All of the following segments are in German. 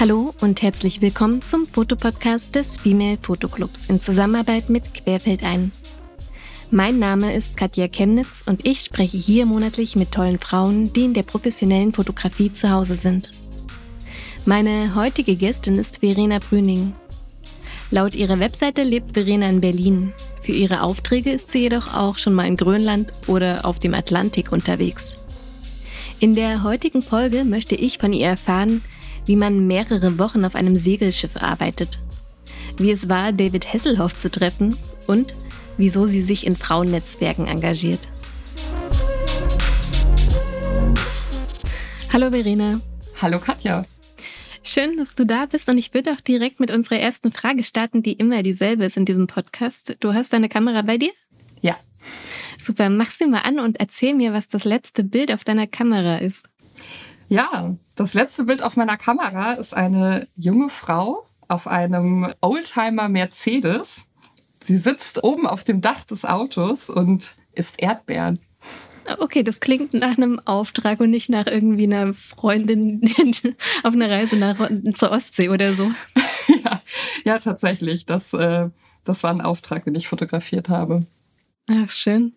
Hallo und herzlich willkommen zum Fotopodcast des Female Fotoclubs in Zusammenarbeit mit Querfeld ein. Mein Name ist Katja Chemnitz und ich spreche hier monatlich mit tollen Frauen, die in der professionellen Fotografie zu Hause sind. Meine heutige Gästin ist Verena Brüning. Laut ihrer Webseite lebt Verena in Berlin. Für ihre Aufträge ist sie jedoch auch schon mal in Grönland oder auf dem Atlantik unterwegs. In der heutigen Folge möchte ich von ihr erfahren, wie man mehrere Wochen auf einem Segelschiff arbeitet, wie es war, David Hasselhoff zu treffen und wieso sie sich in Frauennetzwerken engagiert. Hallo Verena. Hallo Katja. Schön, dass du da bist und ich würde auch direkt mit unserer ersten Frage starten, die immer dieselbe ist in diesem Podcast. Du hast deine Kamera bei dir? Ja. Super, mach sie mal an und erzähl mir, was das letzte Bild auf deiner Kamera ist. Ja, das letzte Bild auf meiner Kamera ist eine junge Frau auf einem Oldtimer Mercedes Sie sitzt oben auf dem Dach des Autos und isst Erdbeeren. Okay, das klingt nach einem Auftrag und nicht nach irgendwie einer Freundin auf einer Reise nach, zur Ostsee oder so. ja, ja, tatsächlich. Das, äh, das war ein Auftrag, den ich fotografiert habe. Ach, schön.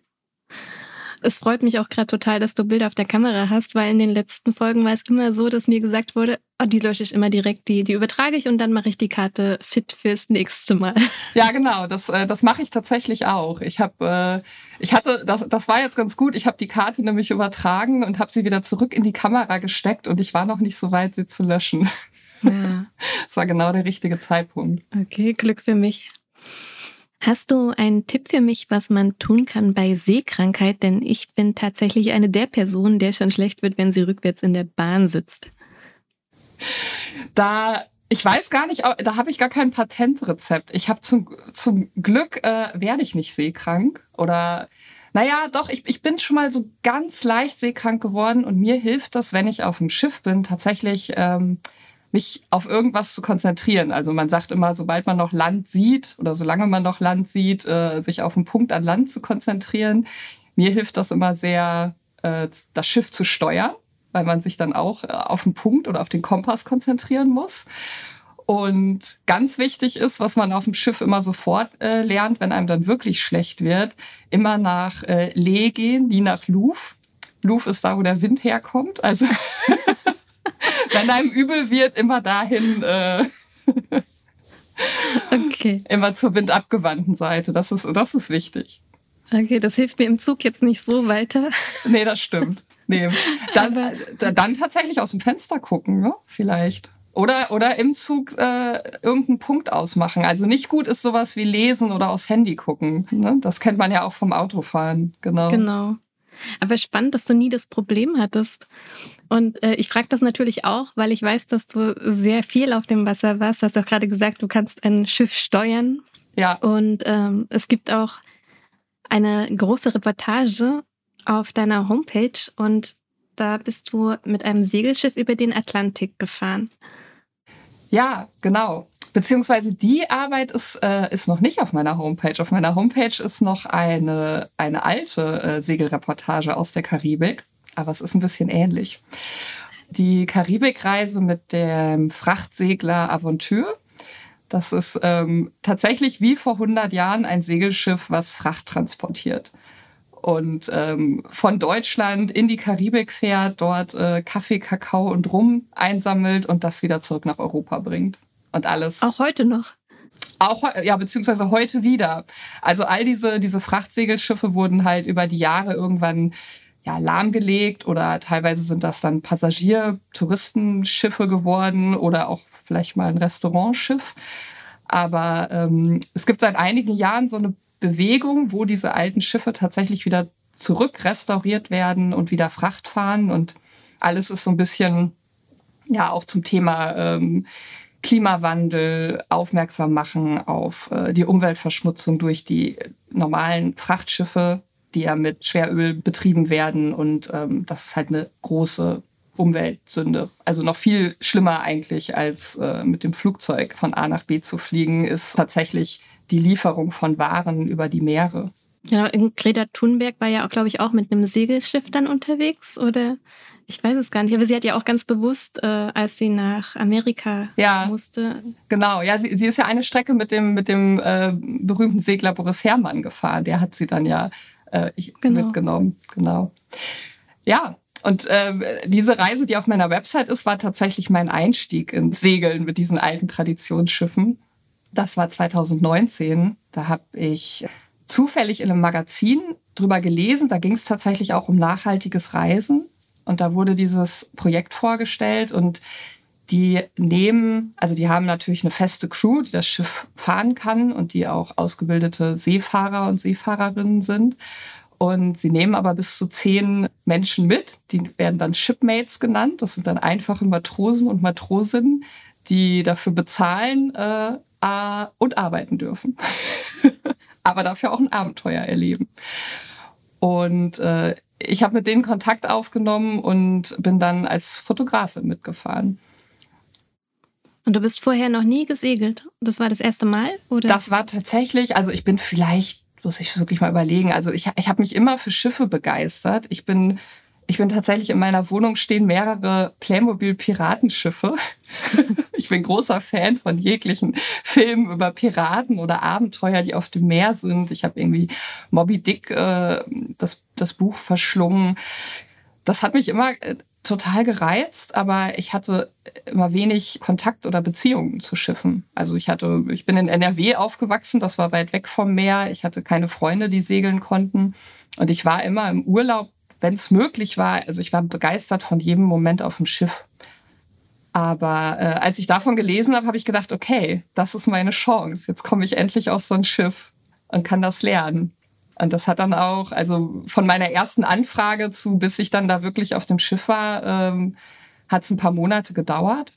Es freut mich auch gerade total, dass du Bilder auf der Kamera hast, weil in den letzten Folgen war es immer so, dass mir gesagt wurde, oh, die lösche ich immer direkt, die, die übertrage ich und dann mache ich die Karte fit fürs nächste Mal. Ja, genau, das, äh, das mache ich tatsächlich auch. Ich habe, äh, ich hatte, das, das war jetzt ganz gut, ich habe die Karte nämlich übertragen und habe sie wieder zurück in die Kamera gesteckt und ich war noch nicht so weit, sie zu löschen. Ja. Das war genau der richtige Zeitpunkt. Okay, Glück für mich. Hast du einen Tipp für mich, was man tun kann bei Seekrankheit? Denn ich bin tatsächlich eine der Personen, der schon schlecht wird, wenn sie rückwärts in der Bahn sitzt. Da ich weiß gar nicht, da habe ich gar kein Patentrezept. Ich habe zum, zum Glück äh, werde ich nicht seekrank oder naja, doch, ich, ich bin schon mal so ganz leicht seekrank geworden und mir hilft das, wenn ich auf dem Schiff bin, tatsächlich ähm, mich auf irgendwas zu konzentrieren. Also man sagt immer, sobald man noch Land sieht oder solange man noch Land sieht, äh, sich auf einen Punkt an Land zu konzentrieren. Mir hilft das immer sehr, äh, das Schiff zu steuern, weil man sich dann auch äh, auf den Punkt oder auf den Kompass konzentrieren muss. Und ganz wichtig ist, was man auf dem Schiff immer sofort äh, lernt, wenn einem dann wirklich schlecht wird, immer nach äh, Lee gehen, nie nach Louvre. Louvre ist da, wo der Wind herkommt. Also wenn einem übel wird, immer dahin. Äh, okay. Immer zur windabgewandten Seite. Das ist, das ist wichtig. Okay, das hilft mir im Zug jetzt nicht so weiter. Nee, das stimmt. Nee. Dann, Aber, dann tatsächlich aus dem Fenster gucken, ne? vielleicht. Oder, oder im Zug äh, irgendeinen Punkt ausmachen. Also nicht gut ist sowas wie lesen oder aufs Handy gucken. Ne? Das kennt man ja auch vom Autofahren. Genau. Genau. Aber spannend, dass du nie das Problem hattest. Und äh, ich frage das natürlich auch, weil ich weiß, dass du sehr viel auf dem Wasser warst. Du hast auch gerade gesagt, du kannst ein Schiff steuern. Ja. Und ähm, es gibt auch eine große Reportage auf deiner Homepage und da bist du mit einem Segelschiff über den Atlantik gefahren. Ja, genau. Beziehungsweise die Arbeit ist, äh, ist noch nicht auf meiner Homepage. Auf meiner Homepage ist noch eine, eine alte äh, Segelreportage aus der Karibik, aber es ist ein bisschen ähnlich. Die Karibikreise mit dem Frachtsegler Aventure. Das ist ähm, tatsächlich wie vor 100 Jahren ein Segelschiff, was Fracht transportiert und ähm, von Deutschland in die Karibik fährt, dort äh, Kaffee, Kakao und Rum einsammelt und das wieder zurück nach Europa bringt und alles. Auch heute noch. Auch, ja, beziehungsweise heute wieder. Also all diese, diese Frachtsegelschiffe wurden halt über die Jahre irgendwann ja, lahmgelegt oder teilweise sind das dann Passagier-Touristenschiffe geworden oder auch vielleicht mal ein Restaurantschiff. Aber ähm, es gibt seit einigen Jahren so eine Bewegung, wo diese alten Schiffe tatsächlich wieder zurück restauriert werden und wieder Fracht fahren. Und alles ist so ein bisschen ja auch zum Thema ähm, Klimawandel aufmerksam machen auf äh, die Umweltverschmutzung durch die normalen Frachtschiffe, die ja mit Schweröl betrieben werden. Und ähm, das ist halt eine große Umweltsünde. Also noch viel schlimmer eigentlich als äh, mit dem Flugzeug von A nach B zu fliegen, ist tatsächlich die Lieferung von Waren über die Meere. Genau, Greta Thunberg war ja auch, glaube ich, auch mit einem Segelschiff dann unterwegs, oder? Ich weiß es gar nicht, aber sie hat ja auch ganz bewusst, äh, als sie nach Amerika ja, musste. Genau, ja, sie, sie ist ja eine Strecke mit dem, mit dem äh, berühmten Segler Boris Herrmann gefahren. Der hat sie dann ja äh, genau. mitgenommen. Genau. Ja, und äh, diese Reise, die auf meiner Website ist, war tatsächlich mein Einstieg ins Segeln mit diesen alten Traditionsschiffen. Das war 2019. Da habe ich zufällig in einem Magazin drüber gelesen. Da ging es tatsächlich auch um nachhaltiges Reisen. Und da wurde dieses Projekt vorgestellt und die nehmen, also die haben natürlich eine feste Crew, die das Schiff fahren kann und die auch ausgebildete Seefahrer und Seefahrerinnen sind. Und sie nehmen aber bis zu zehn Menschen mit, die werden dann Shipmates genannt. Das sind dann einfache Matrosen und Matrosinnen, die dafür bezahlen äh, und arbeiten dürfen. aber dafür auch ein Abenteuer erleben. Und äh, ich habe mit denen Kontakt aufgenommen und bin dann als Fotografin mitgefahren. Und du bist vorher noch nie gesegelt? Das war das erste Mal? Oder? Das war tatsächlich, also ich bin vielleicht, muss ich wirklich mal überlegen, also ich, ich habe mich immer für Schiffe begeistert. Ich bin ich bin tatsächlich in meiner Wohnung stehen mehrere Playmobil-Piratenschiffe. ich bin großer Fan von jeglichen Filmen über Piraten oder Abenteuer, die auf dem Meer sind. Ich habe irgendwie Moby Dick, äh, das, das Buch verschlungen. Das hat mich immer äh, total gereizt, aber ich hatte immer wenig Kontakt oder Beziehungen zu Schiffen. Also ich hatte, ich bin in NRW aufgewachsen, das war weit weg vom Meer. Ich hatte keine Freunde, die segeln konnten. Und ich war immer im Urlaub wenn es möglich war, also ich war begeistert von jedem Moment auf dem Schiff. Aber äh, als ich davon gelesen habe, habe ich gedacht, okay, das ist meine Chance. Jetzt komme ich endlich auf so ein Schiff und kann das lernen. Und das hat dann auch, also von meiner ersten Anfrage zu, bis ich dann da wirklich auf dem Schiff war, ähm, hat es ein paar Monate gedauert.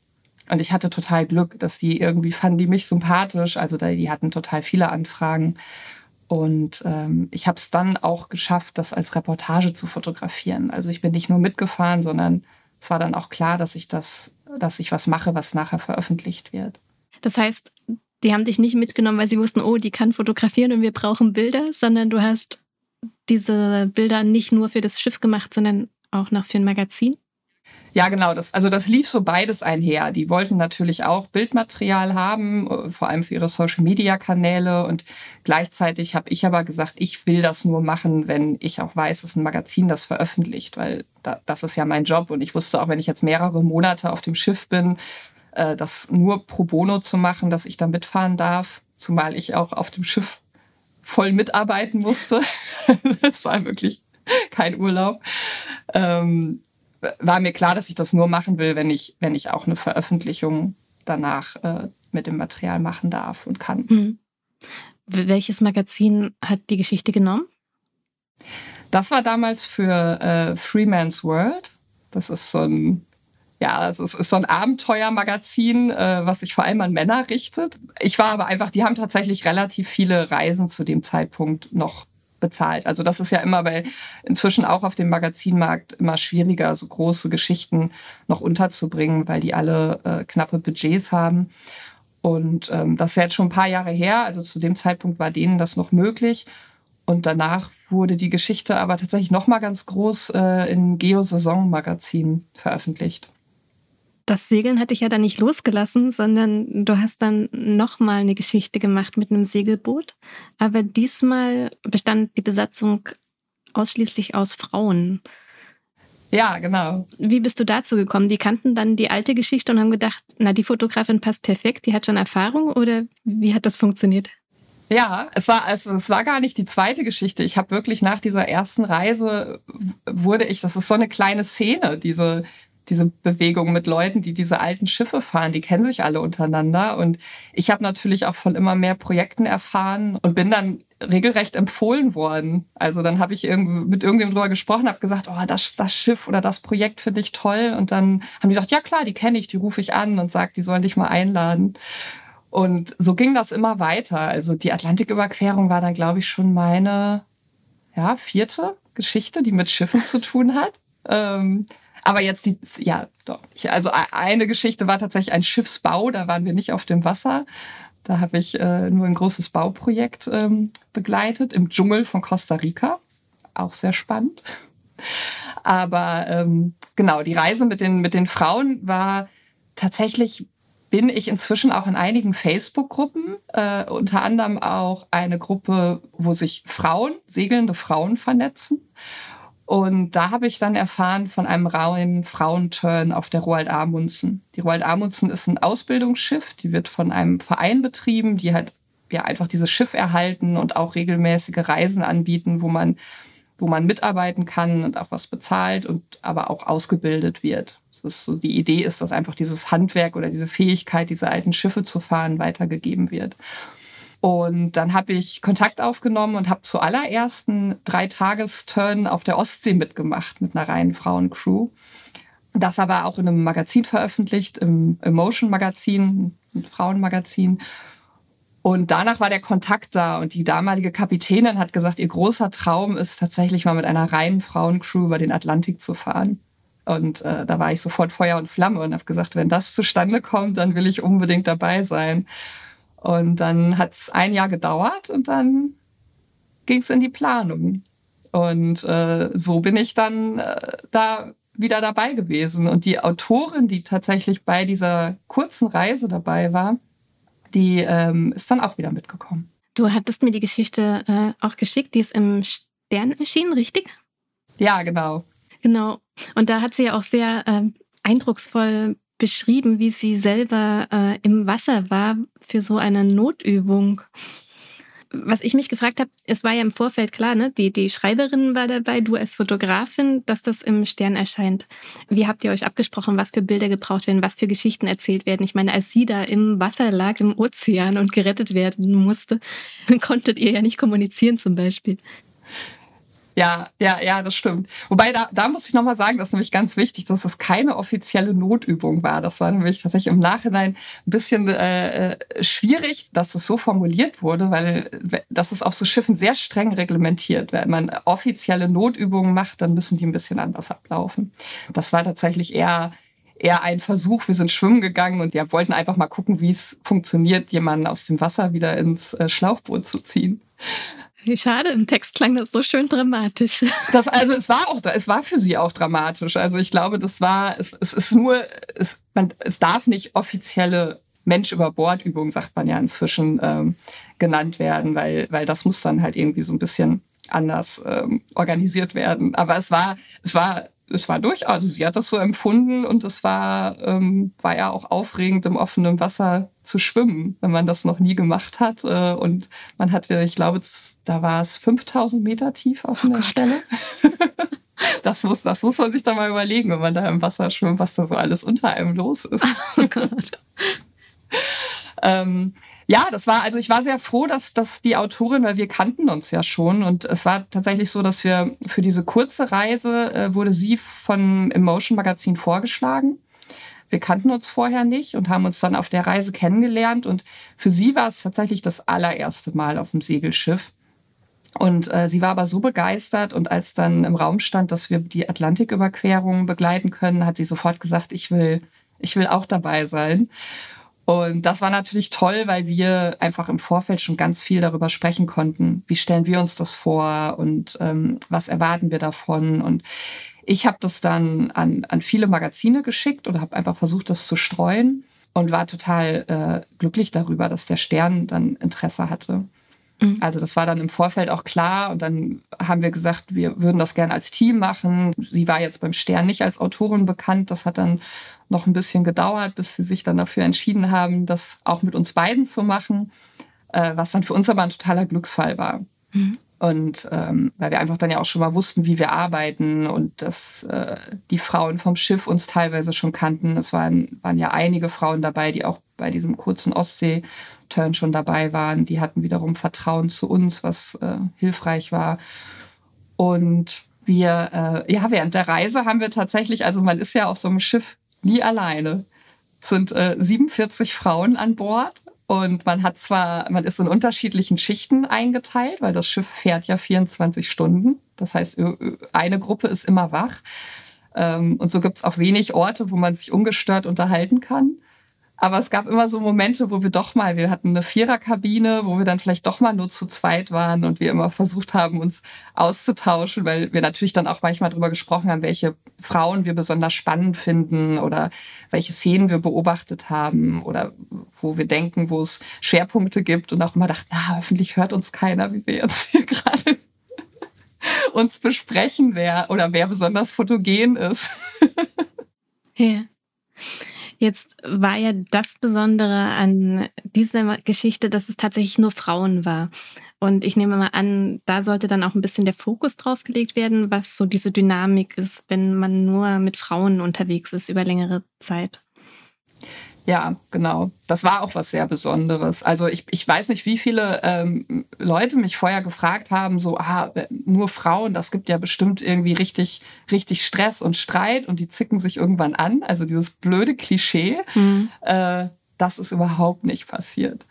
Und ich hatte total Glück, dass die irgendwie fanden die mich sympathisch. Also die hatten total viele Anfragen. Und ähm, ich habe es dann auch geschafft, das als Reportage zu fotografieren. Also ich bin nicht nur mitgefahren, sondern es war dann auch klar, dass ich das, dass ich was mache, was nachher veröffentlicht wird. Das heißt, die haben dich nicht mitgenommen, weil sie wussten, oh, die kann fotografieren und wir brauchen Bilder, sondern du hast diese Bilder nicht nur für das Schiff gemacht, sondern auch noch für ein Magazin? Ja, genau. Das, also das lief so beides einher. Die wollten natürlich auch Bildmaterial haben, äh, vor allem für ihre Social-Media-Kanäle. Und gleichzeitig habe ich aber gesagt, ich will das nur machen, wenn ich auch weiß, dass ein Magazin das veröffentlicht, weil da, das ist ja mein Job. Und ich wusste auch, wenn ich jetzt mehrere Monate auf dem Schiff bin, äh, das nur pro bono zu machen, dass ich da mitfahren darf, zumal ich auch auf dem Schiff voll mitarbeiten musste. das war wirklich kein Urlaub. Ähm, war mir klar, dass ich das nur machen will, wenn ich, wenn ich auch eine Veröffentlichung danach äh, mit dem Material machen darf und kann. Mhm. Welches Magazin hat die Geschichte genommen? Das war damals für äh, Freeman's World. Das ist so ein, ja, es ist, so ein Abenteuermagazin, äh, was sich vor allem an Männer richtet. Ich war aber einfach, die haben tatsächlich relativ viele Reisen zu dem Zeitpunkt noch bezahlt. Also das ist ja immer bei inzwischen auch auf dem Magazinmarkt immer schwieriger, so große Geschichten noch unterzubringen, weil die alle äh, knappe Budgets haben. Und ähm, das ist jetzt schon ein paar Jahre her. Also zu dem Zeitpunkt war denen das noch möglich. Und danach wurde die Geschichte aber tatsächlich noch mal ganz groß äh, in Geo-Saison-Magazin veröffentlicht das Segeln hatte ich ja dann nicht losgelassen, sondern du hast dann nochmal eine Geschichte gemacht mit einem Segelboot. Aber diesmal bestand die Besatzung ausschließlich aus Frauen. Ja, genau. Wie bist du dazu gekommen? Die kannten dann die alte Geschichte und haben gedacht, na, die Fotografin passt perfekt, die hat schon Erfahrung oder wie hat das funktioniert? Ja, es war also es war gar nicht die zweite Geschichte. Ich habe wirklich nach dieser ersten Reise wurde ich, das ist so eine kleine Szene, diese diese Bewegung mit Leuten, die diese alten Schiffe fahren, die kennen sich alle untereinander. Und ich habe natürlich auch von immer mehr Projekten erfahren und bin dann regelrecht empfohlen worden. Also dann habe ich mit irgendjemandem drüber gesprochen, habe gesagt, oh, das, das Schiff oder das Projekt finde ich toll. Und dann haben die gesagt, ja klar, die kenne ich, die rufe ich an und sage, die sollen dich mal einladen. Und so ging das immer weiter. Also die Atlantiküberquerung war dann, glaube ich, schon meine ja, vierte Geschichte, die mit Schiffen zu tun hat. Ähm, aber jetzt die, ja, doch. Also e-, eine Geschichte war tatsächlich ein Schiffsbau, da waren wir nicht auf dem Wasser. Da habe ich äh, nur ein großes Bauprojekt ähm, begleitet im Dschungel von Costa Rica. Auch sehr spannend. Aber ähm, genau, die Reise mit den, mit den Frauen war tatsächlich, bin ich inzwischen auch in einigen Facebook-Gruppen, äh, unter anderem auch eine Gruppe, wo sich Frauen, segelnde Frauen vernetzen. Und da habe ich dann erfahren von einem rauen Frauenturn auf der Roald Amundsen. Die Roald Amundsen ist ein Ausbildungsschiff, die wird von einem Verein betrieben, die halt ja einfach dieses Schiff erhalten und auch regelmäßige Reisen anbieten, wo man, wo man mitarbeiten kann und auch was bezahlt und aber auch ausgebildet wird. Das ist so die Idee ist, dass einfach dieses Handwerk oder diese Fähigkeit, diese alten Schiffe zu fahren, weitergegeben wird. Und dann habe ich Kontakt aufgenommen und habe zuallererst einen Dreitagesturn auf der Ostsee mitgemacht mit einer reinen Frauencrew. Das aber auch in einem Magazin veröffentlicht, im Emotion Magazin, ein Frauenmagazin. Und danach war der Kontakt da und die damalige Kapitänin hat gesagt, ihr großer Traum ist tatsächlich mal mit einer reinen Frauencrew über den Atlantik zu fahren. Und äh, da war ich sofort Feuer und Flamme und habe gesagt, wenn das zustande kommt, dann will ich unbedingt dabei sein. Und dann hat es ein Jahr gedauert und dann ging es in die Planung. Und äh, so bin ich dann äh, da wieder dabei gewesen. Und die Autorin, die tatsächlich bei dieser kurzen Reise dabei war, die ähm, ist dann auch wieder mitgekommen. Du hattest mir die Geschichte äh, auch geschickt, die ist im Stern erschienen, richtig? Ja, genau. Genau. Und da hat sie ja auch sehr äh, eindrucksvoll beschrieben, wie sie selber äh, im Wasser war für so eine Notübung. Was ich mich gefragt habe, es war ja im Vorfeld klar, ne? die, die Schreiberin war dabei, du als Fotografin, dass das im Stern erscheint. Wie habt ihr euch abgesprochen, was für Bilder gebraucht werden, was für Geschichten erzählt werden? Ich meine, als sie da im Wasser lag, im Ozean und gerettet werden musste, konntet ihr ja nicht kommunizieren zum Beispiel. Ja, ja, ja, das stimmt. Wobei, da, da muss ich nochmal sagen, das ist nämlich ganz wichtig, dass es keine offizielle Notübung war. Das war nämlich tatsächlich im Nachhinein ein bisschen äh, äh schwierig, dass es so formuliert wurde, weil das ist auf so Schiffen sehr streng reglementiert. Wenn man offizielle Notübungen macht, dann müssen die ein bisschen anders ablaufen. Das war tatsächlich eher eher ein Versuch. Wir sind schwimmen gegangen und ja, wollten einfach mal gucken, wie es funktioniert, jemanden aus dem Wasser wieder ins äh, Schlauchboot zu ziehen. Schade, im Text klang das so schön dramatisch. Das, also es war auch, es war für sie auch dramatisch. Also ich glaube, das war, es, es ist nur, es, man, es darf nicht offizielle Mensch über Bord Übung, sagt man ja inzwischen, ähm, genannt werden, weil, weil das muss dann halt irgendwie so ein bisschen anders ähm, organisiert werden. Aber es war, es war es war durchaus, also sie hat das so empfunden und es war, ähm, war ja auch aufregend, im offenen Wasser zu schwimmen, wenn man das noch nie gemacht hat. Äh, und man hatte, ich glaube, da war es 5000 Meter tief auf oh einer Gott. Stelle. das, muss, das muss man sich dann mal überlegen, wenn man da im Wasser schwimmt, was da so alles unter einem los ist. Oh Gott. ähm, ja, das war, also ich war sehr froh, dass, dass die Autorin, weil wir kannten uns ja schon und es war tatsächlich so, dass wir für diese kurze Reise äh, wurde sie von Emotion Magazin vorgeschlagen. Wir kannten uns vorher nicht und haben uns dann auf der Reise kennengelernt und für sie war es tatsächlich das allererste Mal auf dem Segelschiff. Und äh, sie war aber so begeistert und als dann im Raum stand, dass wir die Atlantiküberquerung begleiten können, hat sie sofort gesagt, ich will, ich will auch dabei sein. Und das war natürlich toll, weil wir einfach im Vorfeld schon ganz viel darüber sprechen konnten. Wie stellen wir uns das vor und ähm, was erwarten wir davon? Und ich habe das dann an, an viele Magazine geschickt oder habe einfach versucht, das zu streuen und war total äh, glücklich darüber, dass der Stern dann Interesse hatte. Mhm. Also das war dann im Vorfeld auch klar und dann haben wir gesagt, wir würden das gerne als Team machen. Sie war jetzt beim Stern nicht als Autorin bekannt. Das hat dann noch ein bisschen gedauert, bis sie sich dann dafür entschieden haben, das auch mit uns beiden zu machen, äh, was dann für uns aber ein totaler Glücksfall war. Mhm. Und ähm, weil wir einfach dann ja auch schon mal wussten, wie wir arbeiten und dass äh, die Frauen vom Schiff uns teilweise schon kannten. Es waren, waren ja einige Frauen dabei, die auch bei diesem kurzen Ostsee-Turn schon dabei waren. Die hatten wiederum Vertrauen zu uns, was äh, hilfreich war. Und wir, äh, ja, während der Reise haben wir tatsächlich, also man ist ja auf so einem Schiff nie alleine. Es sind äh, 47 Frauen an Bord und man hat zwar, man ist in unterschiedlichen Schichten eingeteilt, weil das Schiff fährt ja 24 Stunden. Das heißt, eine Gruppe ist immer wach. Ähm, und so gibt es auch wenig Orte, wo man sich ungestört unterhalten kann. Aber es gab immer so Momente, wo wir doch mal, wir hatten eine Viererkabine, wo wir dann vielleicht doch mal nur zu zweit waren und wir immer versucht haben, uns auszutauschen, weil wir natürlich dann auch manchmal darüber gesprochen haben, welche Frauen wir besonders spannend finden oder welche Szenen wir beobachtet haben oder wo wir denken, wo es Schwerpunkte gibt und auch immer dachten, na, hoffentlich hört uns keiner, wie wir jetzt hier gerade uns besprechen, wer oder wer besonders fotogen ist. Ja. Jetzt war ja das Besondere an dieser Geschichte, dass es tatsächlich nur Frauen war. Und ich nehme mal an, da sollte dann auch ein bisschen der Fokus drauf gelegt werden, was so diese Dynamik ist, wenn man nur mit Frauen unterwegs ist über längere Zeit. Ja, genau. Das war auch was sehr Besonderes. Also ich, ich weiß nicht, wie viele ähm, Leute mich vorher gefragt haben, so, ah, nur Frauen, das gibt ja bestimmt irgendwie richtig, richtig Stress und Streit und die zicken sich irgendwann an. Also dieses blöde Klischee, mhm. äh, das ist überhaupt nicht passiert.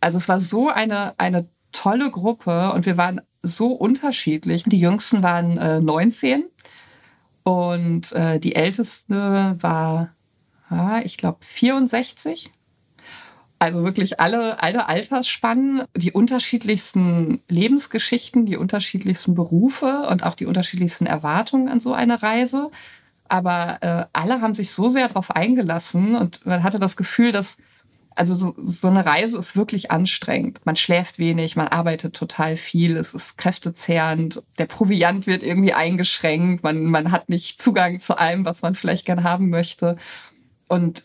Also es war so eine, eine tolle Gruppe und wir waren so unterschiedlich. Die Jüngsten waren äh, 19 und äh, die Älteste war ich glaube 64. Also wirklich alle, alle Altersspannen, die unterschiedlichsten Lebensgeschichten, die unterschiedlichsten Berufe und auch die unterschiedlichsten Erwartungen an so eine Reise. Aber äh, alle haben sich so sehr darauf eingelassen und man hatte das Gefühl, dass also so, so eine Reise ist wirklich anstrengend. Man schläft wenig, man arbeitet total viel, es ist kräftezehrend, der Proviant wird irgendwie eingeschränkt, man, man hat nicht Zugang zu allem, was man vielleicht gern haben möchte. Und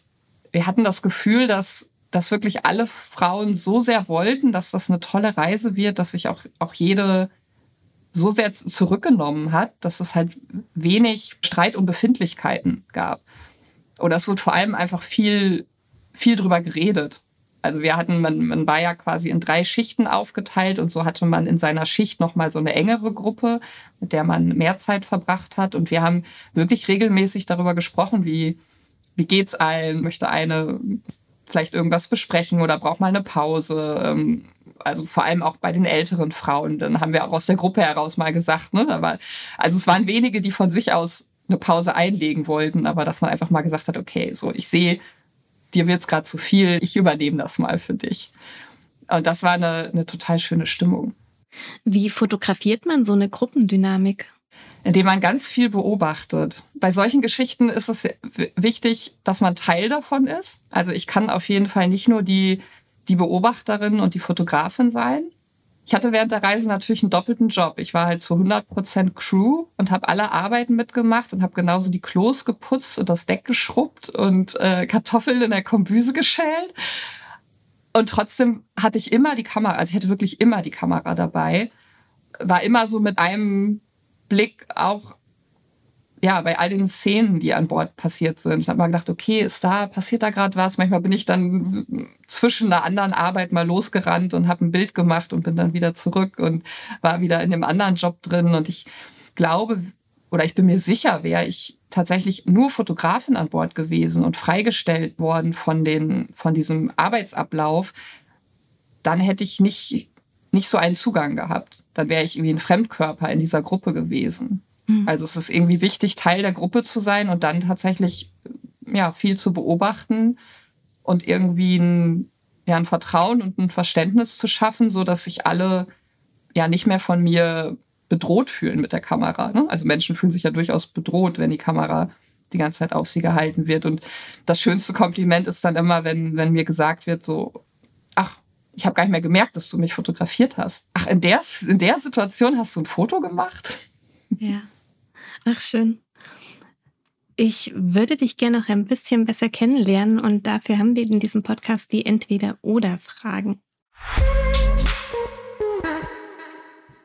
wir hatten das Gefühl, dass, dass wirklich alle Frauen so sehr wollten, dass das eine tolle Reise wird, dass sich auch, auch jede so sehr zurückgenommen hat, dass es halt wenig Streit um Befindlichkeiten gab. Oder es wurde vor allem einfach viel, viel drüber geredet. Also wir hatten, man, man war ja quasi in drei Schichten aufgeteilt und so hatte man in seiner Schicht nochmal so eine engere Gruppe, mit der man mehr Zeit verbracht hat. Und wir haben wirklich regelmäßig darüber gesprochen, wie, wie geht's allen? Möchte eine vielleicht irgendwas besprechen oder braucht mal eine Pause? Ähm, also vor allem auch bei den älteren Frauen. Dann haben wir auch aus der Gruppe heraus mal gesagt, ne? Aber, also es waren wenige, die von sich aus eine Pause einlegen wollten, aber dass man einfach mal gesagt hat, okay, so ich sehe, dir wird's gerade zu viel, ich übernehme das mal für dich. Und das war eine, eine total schöne Stimmung. Wie fotografiert man so eine Gruppendynamik? Indem man ganz viel beobachtet. Bei solchen Geschichten ist es wichtig, dass man Teil davon ist. Also ich kann auf jeden Fall nicht nur die, die Beobachterin und die Fotografin sein. Ich hatte während der Reise natürlich einen doppelten Job. Ich war halt zu 100% Crew und habe alle Arbeiten mitgemacht und habe genauso die Klos geputzt und das Deck geschrubbt und äh, Kartoffeln in der Kombüse geschält. Und trotzdem hatte ich immer die Kamera, also ich hatte wirklich immer die Kamera dabei, war immer so mit einem Blick auch ja, bei all den Szenen, die an Bord passiert sind. Ich habe mal gedacht, okay, ist da, passiert da gerade was? Manchmal bin ich dann zwischen einer anderen Arbeit mal losgerannt und habe ein Bild gemacht und bin dann wieder zurück und war wieder in dem anderen Job drin. Und ich glaube, oder ich bin mir sicher, wäre ich tatsächlich nur Fotografin an Bord gewesen und freigestellt worden von den, von diesem Arbeitsablauf, dann hätte ich nicht, nicht so einen Zugang gehabt dann wäre ich irgendwie ein Fremdkörper in dieser Gruppe gewesen. Mhm. Also es ist irgendwie wichtig, Teil der Gruppe zu sein und dann tatsächlich ja, viel zu beobachten und irgendwie ein, ja, ein Vertrauen und ein Verständnis zu schaffen, so dass sich alle ja nicht mehr von mir bedroht fühlen mit der Kamera. Ne? Also Menschen fühlen sich ja durchaus bedroht, wenn die Kamera die ganze Zeit auf sie gehalten wird. Und das schönste Kompliment ist dann immer, wenn, wenn mir gesagt wird, so, ach, ich habe gar nicht mehr gemerkt, dass du mich fotografiert hast. Ach, in der, in der Situation hast du ein Foto gemacht? Ja. Ach, schön. Ich würde dich gerne noch ein bisschen besser kennenlernen und dafür haben wir in diesem Podcast die Entweder-Oder-Fragen.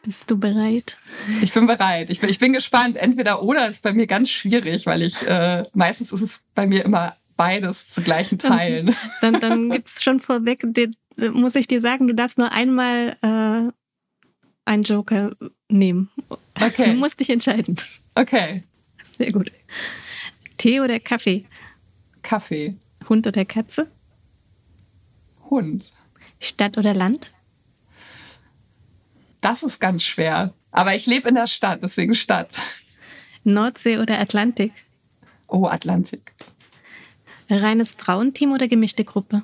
Bist du bereit? Ich bin bereit. Ich bin, ich bin gespannt. Entweder oder ist bei mir ganz schwierig, weil ich äh, meistens ist es bei mir immer beides zu gleichen Teilen. Okay. Dann, dann gibt es schon vorweg den, muss ich dir sagen, du darfst nur einmal äh, einen Joker nehmen. Okay. Du musst dich entscheiden. Okay. Sehr gut. Tee oder Kaffee? Kaffee. Hund oder Katze? Hund. Stadt oder Land? Das ist ganz schwer. Aber ich lebe in der Stadt, deswegen Stadt. Nordsee oder Atlantik? Oh, Atlantik. Reines Frauenteam oder gemischte Gruppe?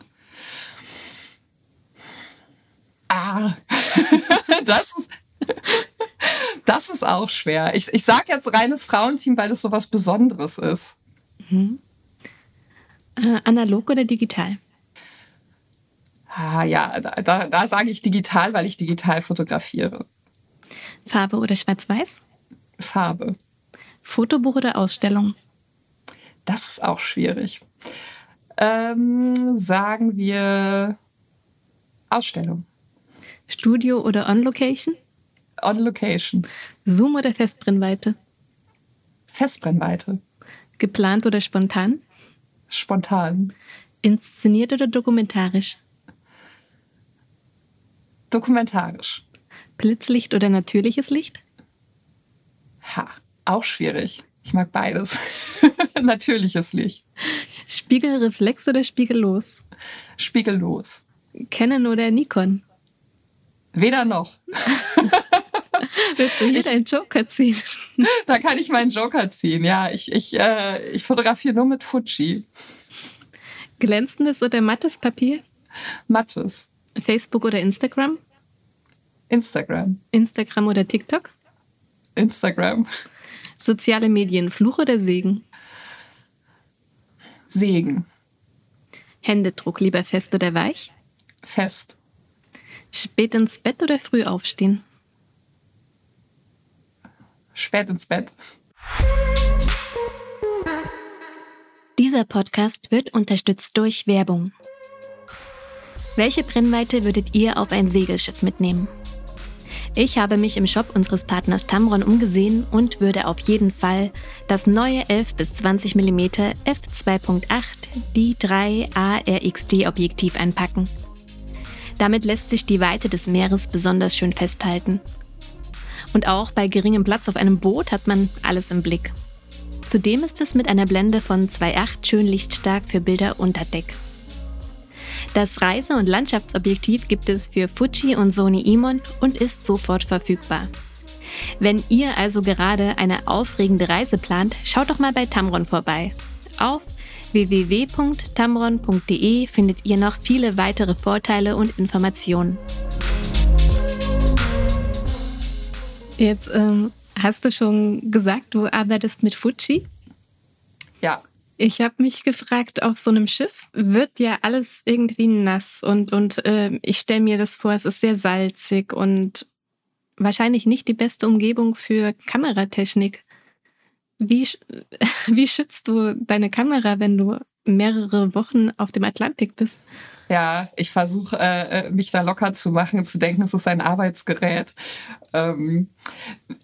Ah, das ist, das ist auch schwer. Ich, ich sage jetzt reines Frauenteam, weil es so was Besonderes ist. Mhm. Äh, analog oder digital? Ah, ja, da, da, da sage ich digital, weil ich digital fotografiere. Farbe oder Schwarz-Weiß? Farbe. Fotobuch oder Ausstellung? Das ist auch schwierig. Ähm, sagen wir Ausstellung. Studio oder On-Location? On-Location. Zoom oder Festbrennweite? Festbrennweite. Geplant oder spontan? Spontan. Inszeniert oder dokumentarisch? Dokumentarisch. Blitzlicht oder natürliches Licht? Ha, auch schwierig. Ich mag beides. natürliches Licht. Spiegelreflex oder spiegellos? Spiegellos. Canon oder Nikon? Weder noch. Willst du hier deinen Joker ziehen? Da kann ich meinen Joker ziehen, ja. Ich, ich, äh, ich fotografiere nur mit Fuji. Glänzendes oder mattes Papier? Mattes. Facebook oder Instagram? Instagram. Instagram oder TikTok? Instagram. Soziale Medien, Fluch oder Segen? Segen. Händedruck, lieber fest oder weich? Fest. Spät ins Bett oder früh aufstehen? Spät ins Bett. Dieser Podcast wird unterstützt durch Werbung. Welche Brennweite würdet ihr auf ein Segelschiff mitnehmen? Ich habe mich im Shop unseres Partners Tamron umgesehen und würde auf jeden Fall das neue 11 bis 20 mm f2.8 D3 ARXD Objektiv einpacken. Damit lässt sich die Weite des Meeres besonders schön festhalten. Und auch bei geringem Platz auf einem Boot hat man alles im Blick. Zudem ist es mit einer Blende von 2.8 schön lichtstark für Bilder unter Deck. Das Reise- und Landschaftsobjektiv gibt es für Fuji und Sony Imon und ist sofort verfügbar. Wenn ihr also gerade eine aufregende Reise plant, schaut doch mal bei Tamron vorbei. Auf www.tamron.de findet ihr noch viele weitere Vorteile und Informationen. Jetzt ähm, hast du schon gesagt, du arbeitest mit Fuji. Ja. Ich habe mich gefragt, auf so einem Schiff wird ja alles irgendwie nass und, und äh, ich stelle mir das vor, es ist sehr salzig und wahrscheinlich nicht die beste Umgebung für Kameratechnik. Wie, wie schützt du deine Kamera, wenn du mehrere Wochen auf dem Atlantik bist? Ja, ich versuche äh, äh, mich da locker zu machen, zu denken, es ist ein Arbeitsgerät. Ähm,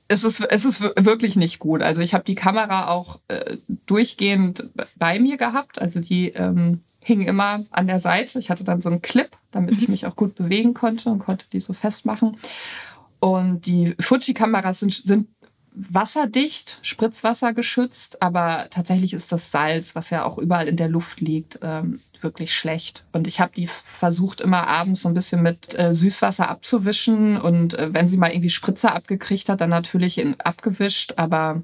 es, ist, es ist wirklich nicht gut. Also ich habe die Kamera auch äh, durchgehend bei mir gehabt. Also die ähm, hing immer an der Seite. Ich hatte dann so einen Clip, damit ich mhm. mich auch gut bewegen konnte und konnte die so festmachen. Und die Fuji-Kameras sind, sind wasserdicht, Spritzwasser geschützt, aber tatsächlich ist das Salz, was ja auch überall in der Luft liegt, ähm, wirklich schlecht. Und ich habe die versucht immer abends so ein bisschen mit äh, Süßwasser abzuwischen und äh, wenn sie mal irgendwie Spritzer abgekriegt hat, dann natürlich abgewischt, aber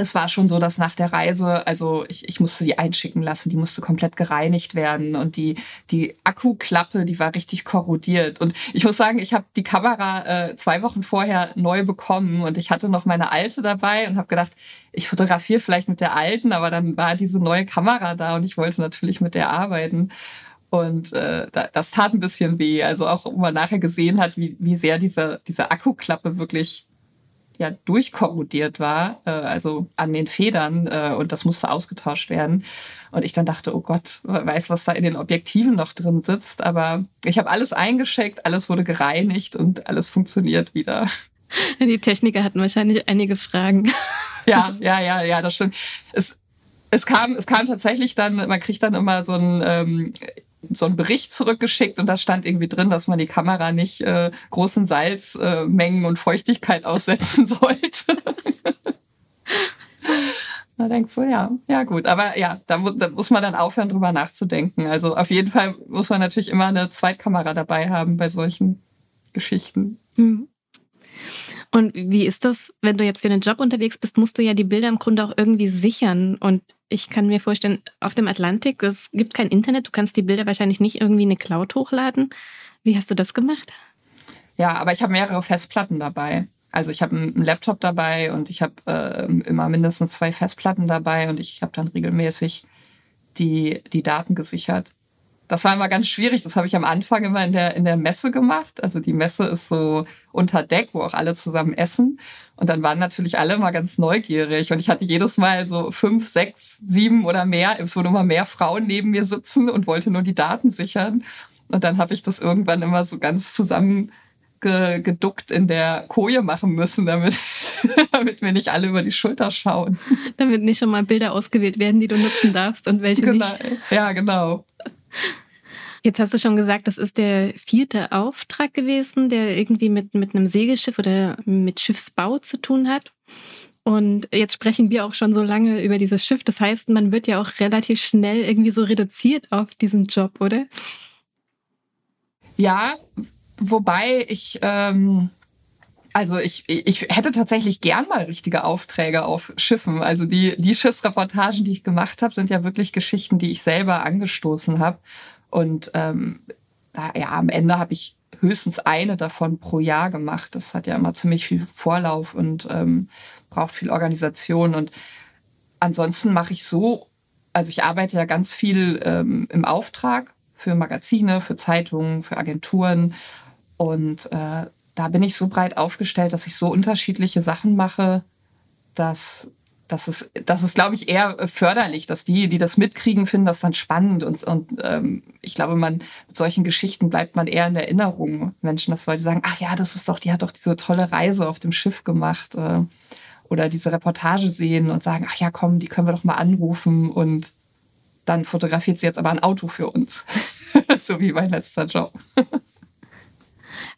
es war schon so, dass nach der Reise, also ich, ich musste die einschicken lassen, die musste komplett gereinigt werden und die, die Akkuklappe, die war richtig korrodiert. Und ich muss sagen, ich habe die Kamera äh, zwei Wochen vorher neu bekommen und ich hatte noch meine alte dabei und habe gedacht, ich fotografiere vielleicht mit der alten, aber dann war diese neue Kamera da und ich wollte natürlich mit der arbeiten. Und äh, das tat ein bisschen weh. Also auch, wo man nachher gesehen hat, wie, wie sehr diese, diese Akkuklappe wirklich ja durchkorrodiert war, äh, also an den Federn äh, und das musste ausgetauscht werden. Und ich dann dachte, oh Gott, weiß, was da in den Objektiven noch drin sitzt. Aber ich habe alles eingeschickt, alles wurde gereinigt und alles funktioniert wieder. Die Techniker hatten wahrscheinlich einige Fragen. Ja, ja, ja, ja, das stimmt. Es, es kam, es kam tatsächlich dann, man kriegt dann immer so ein ähm, so einen Bericht zurückgeschickt und da stand irgendwie drin, dass man die Kamera nicht äh, großen Salzmengen äh, und Feuchtigkeit aussetzen sollte. da denkst du, ja, ja gut. Aber ja, da, mu da, muss man dann aufhören, drüber nachzudenken. Also auf jeden Fall muss man natürlich immer eine Zweitkamera dabei haben bei solchen Geschichten. Mhm. Und wie ist das, wenn du jetzt für einen Job unterwegs bist, musst du ja die Bilder im Grunde auch irgendwie sichern. Und ich kann mir vorstellen, auf dem Atlantik, es gibt kein Internet, du kannst die Bilder wahrscheinlich nicht irgendwie in eine Cloud hochladen. Wie hast du das gemacht? Ja, aber ich habe mehrere Festplatten dabei. Also ich habe einen Laptop dabei und ich habe äh, immer mindestens zwei Festplatten dabei und ich habe dann regelmäßig die, die Daten gesichert. Das war immer ganz schwierig. Das habe ich am Anfang immer in der, in der Messe gemacht. Also die Messe ist so unter Deck, wo auch alle zusammen essen. Und dann waren natürlich alle immer ganz neugierig. Und ich hatte jedes Mal so fünf, sechs, sieben oder mehr. Es wurden immer mehr Frauen neben mir sitzen und wollte nur die Daten sichern. Und dann habe ich das irgendwann immer so ganz zusammen geduckt in der Koje machen müssen, damit, damit wir nicht alle über die Schulter schauen. Damit nicht schon mal Bilder ausgewählt werden, die du nutzen darfst und welche genau. nicht. Ja, genau. Jetzt hast du schon gesagt, das ist der vierte Auftrag gewesen, der irgendwie mit, mit einem Segelschiff oder mit Schiffsbau zu tun hat. Und jetzt sprechen wir auch schon so lange über dieses Schiff. Das heißt, man wird ja auch relativ schnell irgendwie so reduziert auf diesen Job, oder? Ja, wobei ich, ähm, also ich, ich hätte tatsächlich gern mal richtige Aufträge auf Schiffen. Also die, die Schiffsreportagen, die ich gemacht habe, sind ja wirklich Geschichten, die ich selber angestoßen habe. Und ähm, ja, am Ende habe ich höchstens eine davon pro Jahr gemacht. Das hat ja immer ziemlich viel Vorlauf und ähm, braucht viel Organisation. Und ansonsten mache ich so, also ich arbeite ja ganz viel ähm, im Auftrag für Magazine, für Zeitungen, für Agenturen. Und äh, da bin ich so breit aufgestellt, dass ich so unterschiedliche Sachen mache, dass das ist, das ist, glaube ich, eher förderlich, dass die, die das mitkriegen, finden das dann spannend. Und, und ähm, ich glaube, man mit solchen Geschichten bleibt man eher in Erinnerung. Menschen, dass Leute sagen, ach ja, das ist doch, die hat doch diese tolle Reise auf dem Schiff gemacht. Äh, oder diese Reportage sehen und sagen, ach ja, komm, die können wir doch mal anrufen. Und dann fotografiert sie jetzt aber ein Auto für uns. so wie mein letzter Job.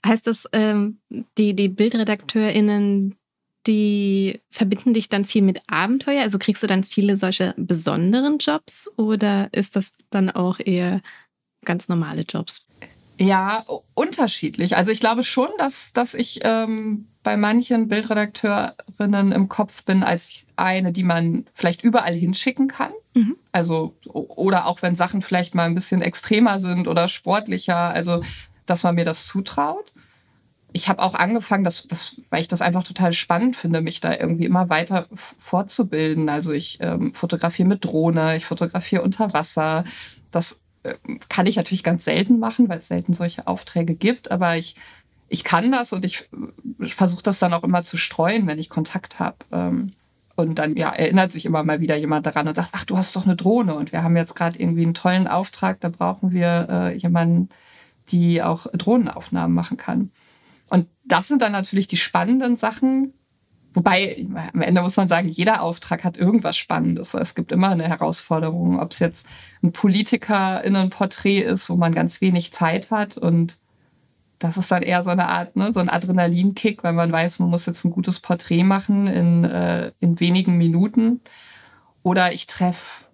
heißt das, ähm, die, die BildredakteurInnen, die verbinden dich dann viel mit Abenteuer? Also kriegst du dann viele solche besonderen Jobs oder ist das dann auch eher ganz normale Jobs? Ja, unterschiedlich. Also ich glaube schon, dass, dass ich ähm, bei manchen Bildredakteurinnen im Kopf bin als eine, die man vielleicht überall hinschicken kann. Mhm. Also, oder auch wenn Sachen vielleicht mal ein bisschen extremer sind oder sportlicher, also dass man mir das zutraut ich habe auch angefangen, das, das, weil ich das einfach total spannend finde, mich da irgendwie immer weiter fortzubilden. Also ich ähm, fotografiere mit Drohne, ich fotografiere unter Wasser. Das äh, kann ich natürlich ganz selten machen, weil es selten solche Aufträge gibt, aber ich, ich kann das und ich, äh, versuche das dann auch immer zu streuen, wenn ich Kontakt habe. Ähm, und dann ja, erinnert sich immer mal wieder jemand daran und sagt, ach, du hast doch eine Drohne und wir haben jetzt gerade irgendwie einen tollen Auftrag, da brauchen wir äh, jemanden, die auch Drohnenaufnahmen machen kann. Das sind dann natürlich die spannenden Sachen. Wobei, am Ende muss man sagen, jeder Auftrag hat irgendwas Spannendes. Es gibt immer eine Herausforderung, ob es jetzt ein Politikerinnenporträt ist, wo man ganz wenig Zeit hat und das ist dann eher so eine Art, ne, so ein Adrenalinkick, weil man weiß, man muss jetzt ein gutes Porträt machen in, äh, in wenigen Minuten. Oder ich treffe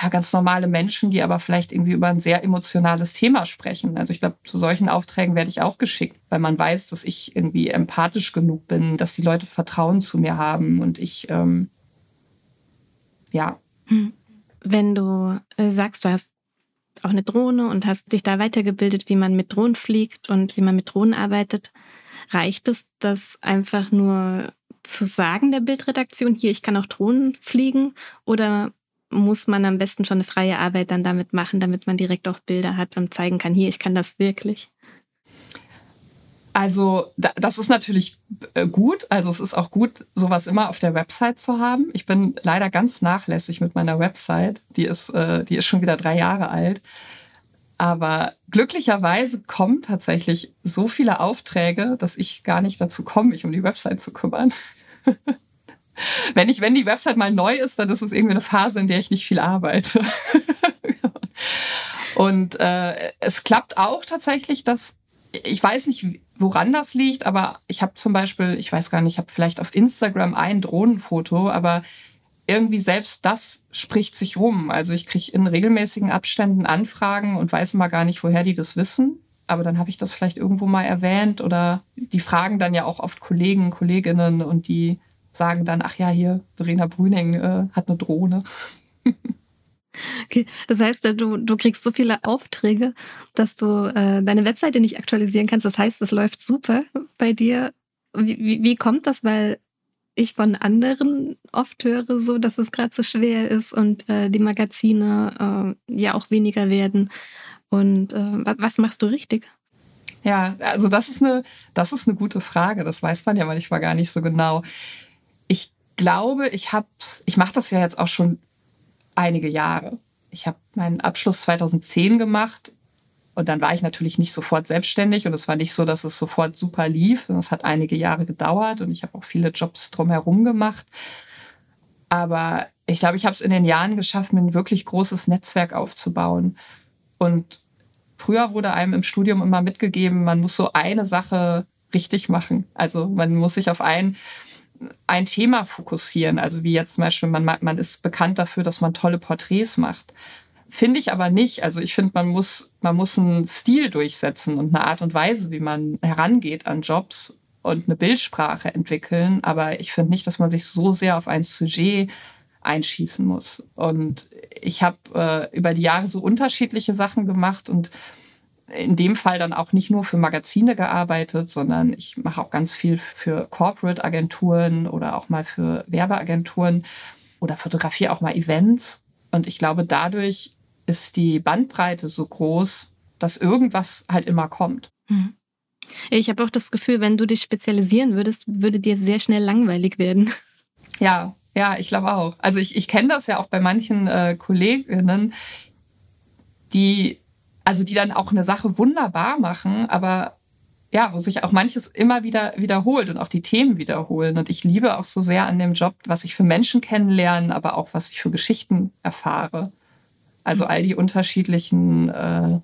ja, ganz normale Menschen, die aber vielleicht irgendwie über ein sehr emotionales Thema sprechen. Also ich glaube, zu solchen Aufträgen werde ich auch geschickt, weil man weiß, dass ich irgendwie empathisch genug bin, dass die Leute Vertrauen zu mir haben und ich, ähm, ja. Wenn du sagst, du hast auch eine Drohne und hast dich da weitergebildet, wie man mit Drohnen fliegt und wie man mit Drohnen arbeitet, reicht es, das einfach nur zu sagen der Bildredaktion, hier, ich kann auch Drohnen fliegen? Oder muss man am besten schon eine freie Arbeit dann damit machen, damit man direkt auch Bilder hat und zeigen kann, hier, ich kann das wirklich. Also das ist natürlich äh, gut. Also es ist auch gut, sowas immer auf der Website zu haben. Ich bin leider ganz nachlässig mit meiner Website. Die ist, äh, die ist schon wieder drei Jahre alt. Aber glücklicherweise kommen tatsächlich so viele Aufträge, dass ich gar nicht dazu komme, mich um die Website zu kümmern. wenn ich, wenn die Website mal neu ist, dann ist es irgendwie eine Phase, in der ich nicht viel arbeite. Und äh, es klappt auch tatsächlich, dass ich weiß nicht, woran das liegt, aber ich habe zum Beispiel, ich weiß gar nicht, ich habe vielleicht auf Instagram ein Drohnenfoto, aber irgendwie selbst das spricht sich rum. Also ich kriege in regelmäßigen Abständen Anfragen und weiß mal gar nicht, woher die das wissen. Aber dann habe ich das vielleicht irgendwo mal erwähnt oder die fragen dann ja auch oft Kollegen, Kolleginnen und die sagen dann, ach ja, hier, Verena Brüning äh, hat eine Drohne. Okay, das heißt, du, du kriegst so viele Aufträge, dass du äh, deine Webseite nicht aktualisieren kannst. Das heißt, es läuft super bei dir. Wie, wie, wie kommt das? Weil ich von anderen oft höre, so, dass es gerade so schwer ist und äh, die Magazine äh, ja auch weniger werden. Und äh, was machst du richtig? Ja, also das ist eine, das ist eine gute Frage. Das weiß man ja manchmal gar nicht so genau. Ich glaube, ich habe, ich mache das ja jetzt auch schon einige Jahre. Ich habe meinen Abschluss 2010 gemacht und dann war ich natürlich nicht sofort selbstständig und es war nicht so, dass es sofort super lief. Es hat einige Jahre gedauert und ich habe auch viele Jobs drumherum gemacht. Aber ich glaube, ich habe es in den Jahren geschafft, mir ein wirklich großes Netzwerk aufzubauen. Und früher wurde einem im Studium immer mitgegeben, man muss so eine Sache richtig machen. Also man muss sich auf ein, ein Thema fokussieren. Also wie jetzt zum Beispiel, man, man ist bekannt dafür, dass man tolle Porträts macht. Finde ich aber nicht. Also ich finde, man muss, man muss einen Stil durchsetzen und eine Art und Weise, wie man herangeht an Jobs und eine Bildsprache entwickeln. Aber ich finde nicht, dass man sich so sehr auf ein Sujet einschießen muss. Und ich habe äh, über die Jahre so unterschiedliche Sachen gemacht und in dem Fall dann auch nicht nur für Magazine gearbeitet, sondern ich mache auch ganz viel für Corporate-Agenturen oder auch mal für Werbeagenturen oder fotografiere auch mal Events. Und ich glaube, dadurch ist die Bandbreite so groß, dass irgendwas halt immer kommt. Hm. Ich habe auch das Gefühl, wenn du dich spezialisieren würdest, würde dir sehr schnell langweilig werden. Ja, ja, ich glaube auch. Also ich, ich kenne das ja auch bei manchen äh, Kolleginnen, die, also die dann auch eine Sache wunderbar machen, aber ja, wo sich auch manches immer wieder wiederholt und auch die Themen wiederholen. Und ich liebe auch so sehr an dem Job, was ich für Menschen kennenlerne, aber auch was ich für Geschichten erfahre. Also all die unterschiedlichen äh,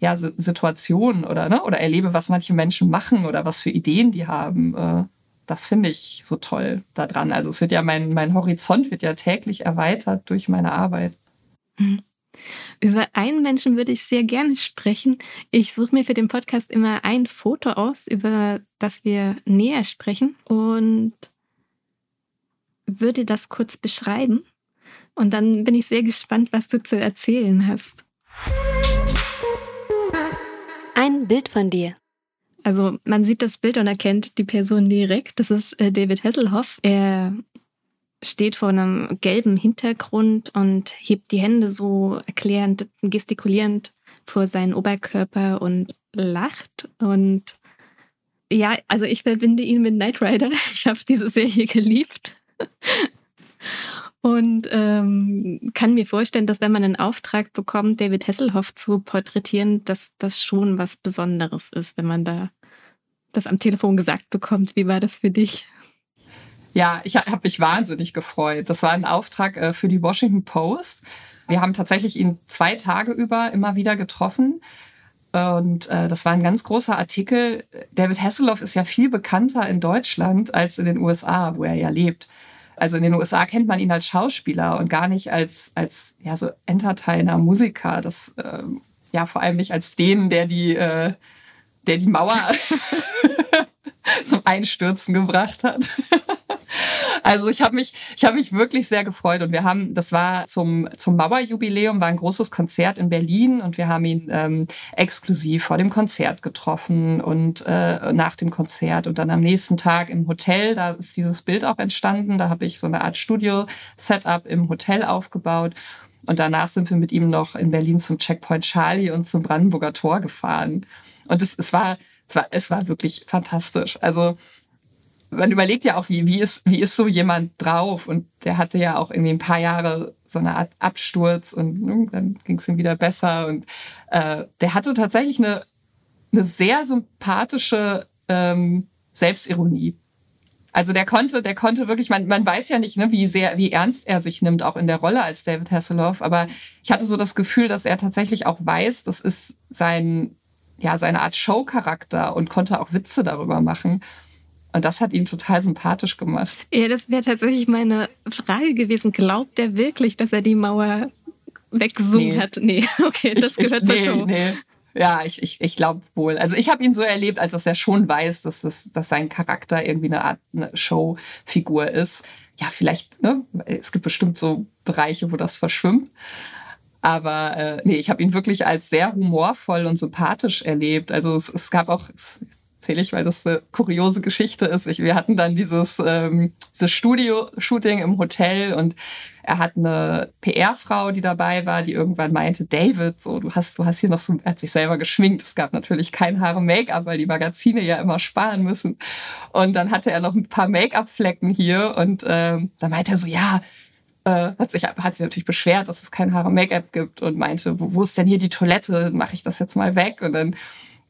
ja, Situationen oder, ne, oder erlebe, was manche Menschen machen oder was für Ideen die haben. Äh, das finde ich so toll daran. Also es wird ja mein, mein Horizont wird ja täglich erweitert durch meine Arbeit. Mhm. Über einen Menschen würde ich sehr gerne sprechen. Ich suche mir für den Podcast immer ein Foto aus, über das wir näher sprechen und würde das kurz beschreiben. Und dann bin ich sehr gespannt, was du zu erzählen hast. Ein Bild von dir. Also man sieht das Bild und erkennt die Person direkt. Das ist äh, David Hasselhoff. Er steht vor einem gelben Hintergrund und hebt die Hände so erklärend, gestikulierend vor seinen Oberkörper und lacht. Und ja, also ich verbinde ihn mit Knight Rider. Ich habe diese Serie geliebt. Und ähm, kann mir vorstellen, dass wenn man einen Auftrag bekommt, David Hasselhoff zu porträtieren, dass das schon was Besonderes ist, wenn man da das am Telefon gesagt bekommt. Wie war das für dich? Ja, ich habe mich wahnsinnig gefreut. Das war ein Auftrag äh, für die Washington Post. Wir haben tatsächlich ihn zwei Tage über immer wieder getroffen. Und äh, das war ein ganz großer Artikel. David Hasselhoff ist ja viel bekannter in Deutschland als in den USA, wo er ja lebt. Also in den USA kennt man ihn als Schauspieler und gar nicht als, als ja, so Entertainer, Musiker. Das, äh, ja, vor allem nicht als den, der die, äh, der die Mauer zum Einstürzen gebracht hat. Also ich habe mich, ich habe mich wirklich sehr gefreut und wir haben, das war zum zum Mauerjubiläum, war ein großes Konzert in Berlin und wir haben ihn ähm, exklusiv vor dem Konzert getroffen und äh, nach dem Konzert und dann am nächsten Tag im Hotel, da ist dieses Bild auch entstanden. Da habe ich so eine Art Studio-Setup im Hotel aufgebaut und danach sind wir mit ihm noch in Berlin zum Checkpoint Charlie und zum Brandenburger Tor gefahren und es, es war es war, es war wirklich fantastisch. Also man überlegt ja auch, wie, wie, ist, wie ist so jemand drauf? Und der hatte ja auch irgendwie ein paar Jahre so eine Art Absturz und ne, dann ging es ihm wieder besser. Und äh, der hatte tatsächlich eine, eine sehr sympathische ähm, Selbstironie. Also der konnte, der konnte wirklich, man, man weiß ja nicht, ne, wie sehr, wie ernst er sich nimmt, auch in der Rolle als David Hasselhoff. Aber ich hatte so das Gefühl, dass er tatsächlich auch weiß, das ist sein, ja, seine Art Show-Charakter und konnte auch Witze darüber machen. Und das hat ihn total sympathisch gemacht. Ja, das wäre tatsächlich meine Frage gewesen. Glaubt er wirklich, dass er die Mauer weggesungen nee. hat? Nee, okay, das ich, gehört ich, zur nee, Show. Nee. Ja, ich, ich, ich glaube wohl. Also ich habe ihn so erlebt, als dass er schon weiß, dass, das, dass sein Charakter irgendwie eine Art eine Showfigur ist. Ja, vielleicht, ne? Es gibt bestimmt so Bereiche, wo das verschwimmt. Aber äh, nee, ich habe ihn wirklich als sehr humorvoll und sympathisch erlebt. Also es, es gab auch, erzähle ich, weil das eine kuriose Geschichte ist. Ich, wir hatten dann dieses, ähm, dieses Studio-Shooting im Hotel und er hat eine PR-Frau, die dabei war, die irgendwann meinte, David, so, du hast, du hast hier noch so, er hat sich selber geschminkt. Es gab natürlich kein Haare Make-up, weil die Magazine ja immer sparen müssen. Und dann hatte er noch ein paar Make-up-Flecken hier und ähm, dann meinte er so, ja, äh, hat sich hat sich natürlich beschwert, dass es kein Haare Make-up gibt und meinte, wo, wo ist denn hier die Toilette? Mache ich das jetzt mal weg? Und dann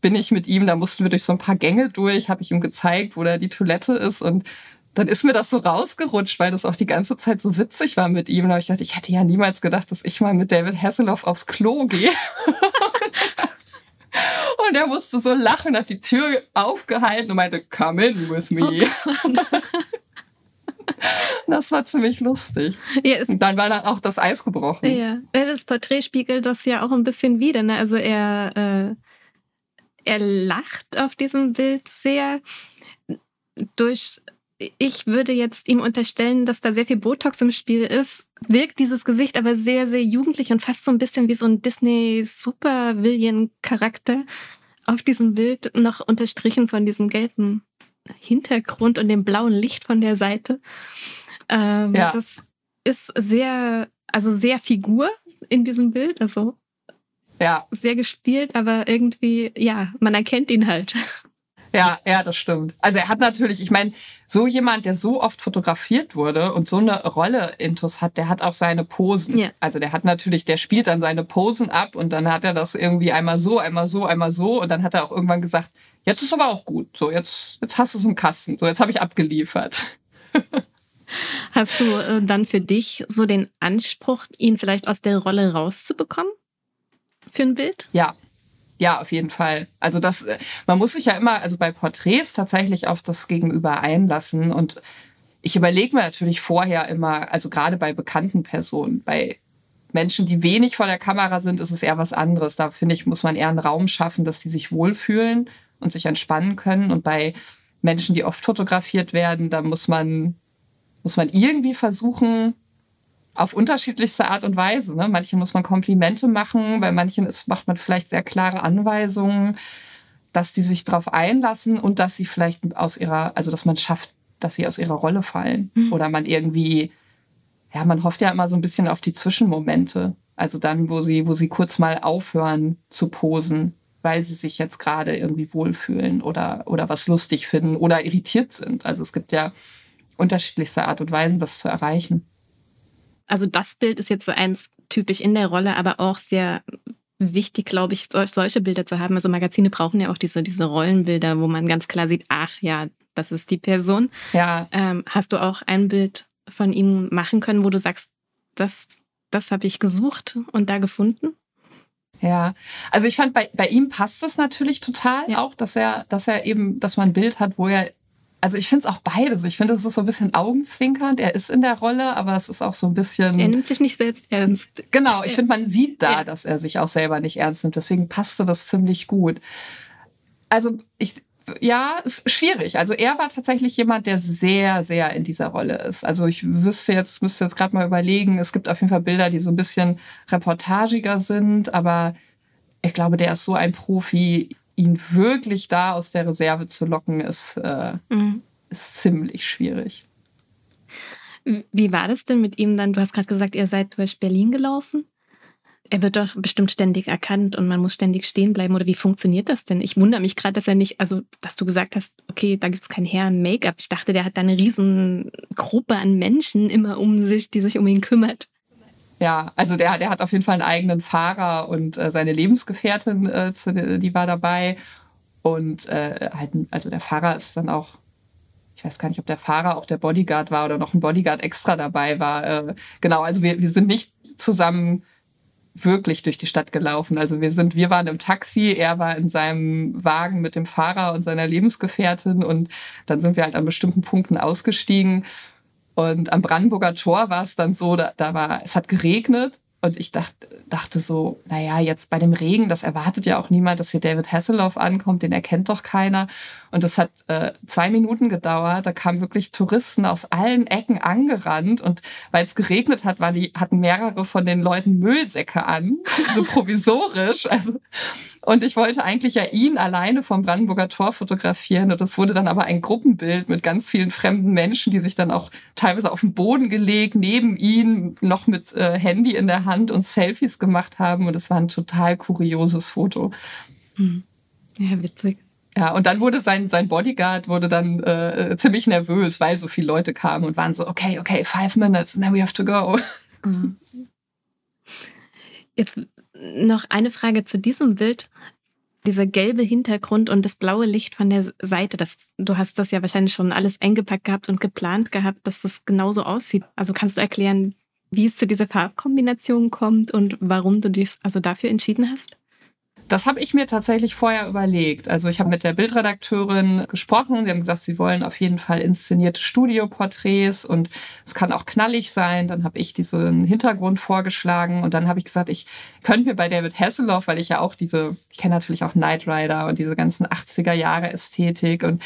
bin ich mit ihm, da mussten wir durch so ein paar Gänge durch, habe ich ihm gezeigt, wo da die Toilette ist und dann ist mir das so rausgerutscht, weil das auch die ganze Zeit so witzig war mit ihm. Habe ich gedacht, ich hätte ja niemals gedacht, dass ich mal mit David Hasselhoff aufs Klo gehe. und er musste so lachen, hat die Tür aufgehalten und meinte, come in with me. Oh das war ziemlich lustig. Ja, und dann war dann auch das Eis gebrochen. Ja, das Porträt spiegelt das ja auch ein bisschen wider. Ne? Also er äh, er lacht auf diesem Bild sehr durch ich würde jetzt ihm unterstellen, dass da sehr viel Botox im Spiel ist, wirkt dieses Gesicht aber sehr, sehr jugendlich und fast so ein bisschen wie so ein Disney-Super-Villain-Charakter auf diesem Bild, noch unterstrichen von diesem gelben Hintergrund und dem blauen Licht von der Seite. Ähm, ja. Das ist sehr, also sehr Figur in diesem Bild, also ja. Sehr gespielt, aber irgendwie, ja, man erkennt ihn halt. Ja, ja, das stimmt. Also er hat natürlich, ich meine, so jemand, der so oft fotografiert wurde und so eine Rolle intus hat, der hat auch seine Posen. Ja. Also der hat natürlich, der spielt dann seine Posen ab und dann hat er das irgendwie einmal so, einmal so, einmal so und dann hat er auch irgendwann gesagt, jetzt ist aber auch gut. So, jetzt, jetzt hast du es im Kasten. So, jetzt habe ich abgeliefert. Hast du äh, dann für dich so den Anspruch, ihn vielleicht aus der Rolle rauszubekommen? Für ein Bild? Ja. Ja, auf jeden Fall. Also das, äh, man muss sich ja immer, also bei Porträts tatsächlich auf das Gegenüber einlassen. Und ich überlege mir natürlich vorher immer, also gerade bei bekannten Personen, bei Menschen, die wenig vor der Kamera sind, ist es eher was anderes. Da finde ich, muss man eher einen Raum schaffen, dass die sich wohlfühlen und sich entspannen können. Und bei Menschen, die oft fotografiert werden, da muss man, muss man irgendwie versuchen, auf unterschiedlichste Art und Weise. Ne? Manchen muss man Komplimente machen, bei manchen ist, macht man vielleicht sehr klare Anweisungen, dass die sich darauf einlassen und dass sie vielleicht aus ihrer, also dass man schafft, dass sie aus ihrer Rolle fallen. Mhm. Oder man irgendwie, ja, man hofft ja immer so ein bisschen auf die Zwischenmomente. Also dann, wo sie, wo sie kurz mal aufhören zu posen, weil sie sich jetzt gerade irgendwie wohlfühlen oder, oder was lustig finden oder irritiert sind. Also es gibt ja unterschiedlichste Art und Weisen, das zu erreichen also das Bild ist jetzt so eins typisch in der Rolle, aber auch sehr wichtig, glaube ich, solche Bilder zu haben. Also Magazine brauchen ja auch diese, diese Rollenbilder, wo man ganz klar sieht, ach ja, das ist die Person. Ja. Ähm, hast du auch ein Bild von ihm machen können, wo du sagst, das, das habe ich gesucht und da gefunden? Ja, also ich fand bei, bei ihm passt es natürlich total ja. auch, dass er, dass er eben, dass man ein Bild hat, wo er also ich finde es auch beides. Ich finde, es ist so ein bisschen augenzwinkernd. Er ist in der Rolle, aber es ist auch so ein bisschen. Er nimmt sich nicht selbst ernst. Genau, ich finde, man sieht da, ja. dass er sich auch selber nicht ernst nimmt. Deswegen passte das ziemlich gut. Also ich, ja, ist schwierig. Also er war tatsächlich jemand, der sehr, sehr in dieser Rolle ist. Also ich wüsste jetzt, müsste jetzt gerade mal überlegen, es gibt auf jeden Fall Bilder, die so ein bisschen reportagiger sind, aber ich glaube, der ist so ein Profi ihn wirklich da aus der Reserve zu locken, ist, äh, mhm. ist ziemlich schwierig. Wie war das denn mit ihm dann? Du hast gerade gesagt, ihr seid durch Berlin gelaufen. Er wird doch bestimmt ständig erkannt und man muss ständig stehen bleiben. Oder wie funktioniert das denn? Ich wundere mich gerade, dass er nicht, also dass du gesagt hast, okay, da gibt es kein Herrn Make-up. Ich dachte, der hat da eine riesen Gruppe an Menschen immer um sich, die sich um ihn kümmert. Ja, also der, der hat auf jeden Fall einen eigenen Fahrer und äh, seine Lebensgefährtin, äh, zu, die war dabei. Und äh, halt, also der Fahrer ist dann auch, ich weiß gar nicht, ob der Fahrer auch der Bodyguard war oder noch ein Bodyguard extra dabei war. Äh, genau, also wir, wir sind nicht zusammen wirklich durch die Stadt gelaufen. Also wir sind, wir waren im Taxi, er war in seinem Wagen mit dem Fahrer und seiner Lebensgefährtin und dann sind wir halt an bestimmten Punkten ausgestiegen und am Brandenburger Tor war es dann so, da, da war, es hat geregnet Und ich dachte, dachte so, naja, jetzt bei dem Regen, das erwartet ja auch niemand, dass hier David Hasselhoff ankommt, den erkennt doch keiner. Und das hat äh, zwei Minuten gedauert. Da kamen wirklich Touristen aus allen Ecken angerannt. Und weil es geregnet hat, waren die, hatten mehrere von den Leuten Müllsäcke an, so provisorisch. Also, und ich wollte eigentlich ja ihn alleine vom Brandenburger Tor fotografieren. Und das wurde dann aber ein Gruppenbild mit ganz vielen fremden Menschen, die sich dann auch teilweise auf den Boden gelegt, neben ihm noch mit äh, Handy in der Hand Hand und Selfies gemacht haben. Und es war ein total kurioses Foto. Hm. Ja, witzig. Ja, und dann wurde sein, sein Bodyguard wurde dann äh, ziemlich nervös, weil so viele Leute kamen und waren so, okay, okay, five minutes, then we have to go. Mhm. Jetzt noch eine Frage zu diesem Bild. Dieser gelbe Hintergrund und das blaue Licht von der Seite, das, du hast das ja wahrscheinlich schon alles eingepackt gehabt und geplant gehabt, dass das genauso aussieht. Also kannst du erklären, wie es zu dieser Farbkombination kommt und warum du dich also dafür entschieden hast? Das habe ich mir tatsächlich vorher überlegt. Also ich habe mit der Bildredakteurin gesprochen. Sie haben gesagt, sie wollen auf jeden Fall inszenierte Studioporträts und es kann auch knallig sein. Dann habe ich diesen Hintergrund vorgeschlagen und dann habe ich gesagt, ich könnte mir bei David Hasselhoff, weil ich ja auch diese, ich kenne natürlich auch Knight Rider und diese ganzen 80er Jahre Ästhetik und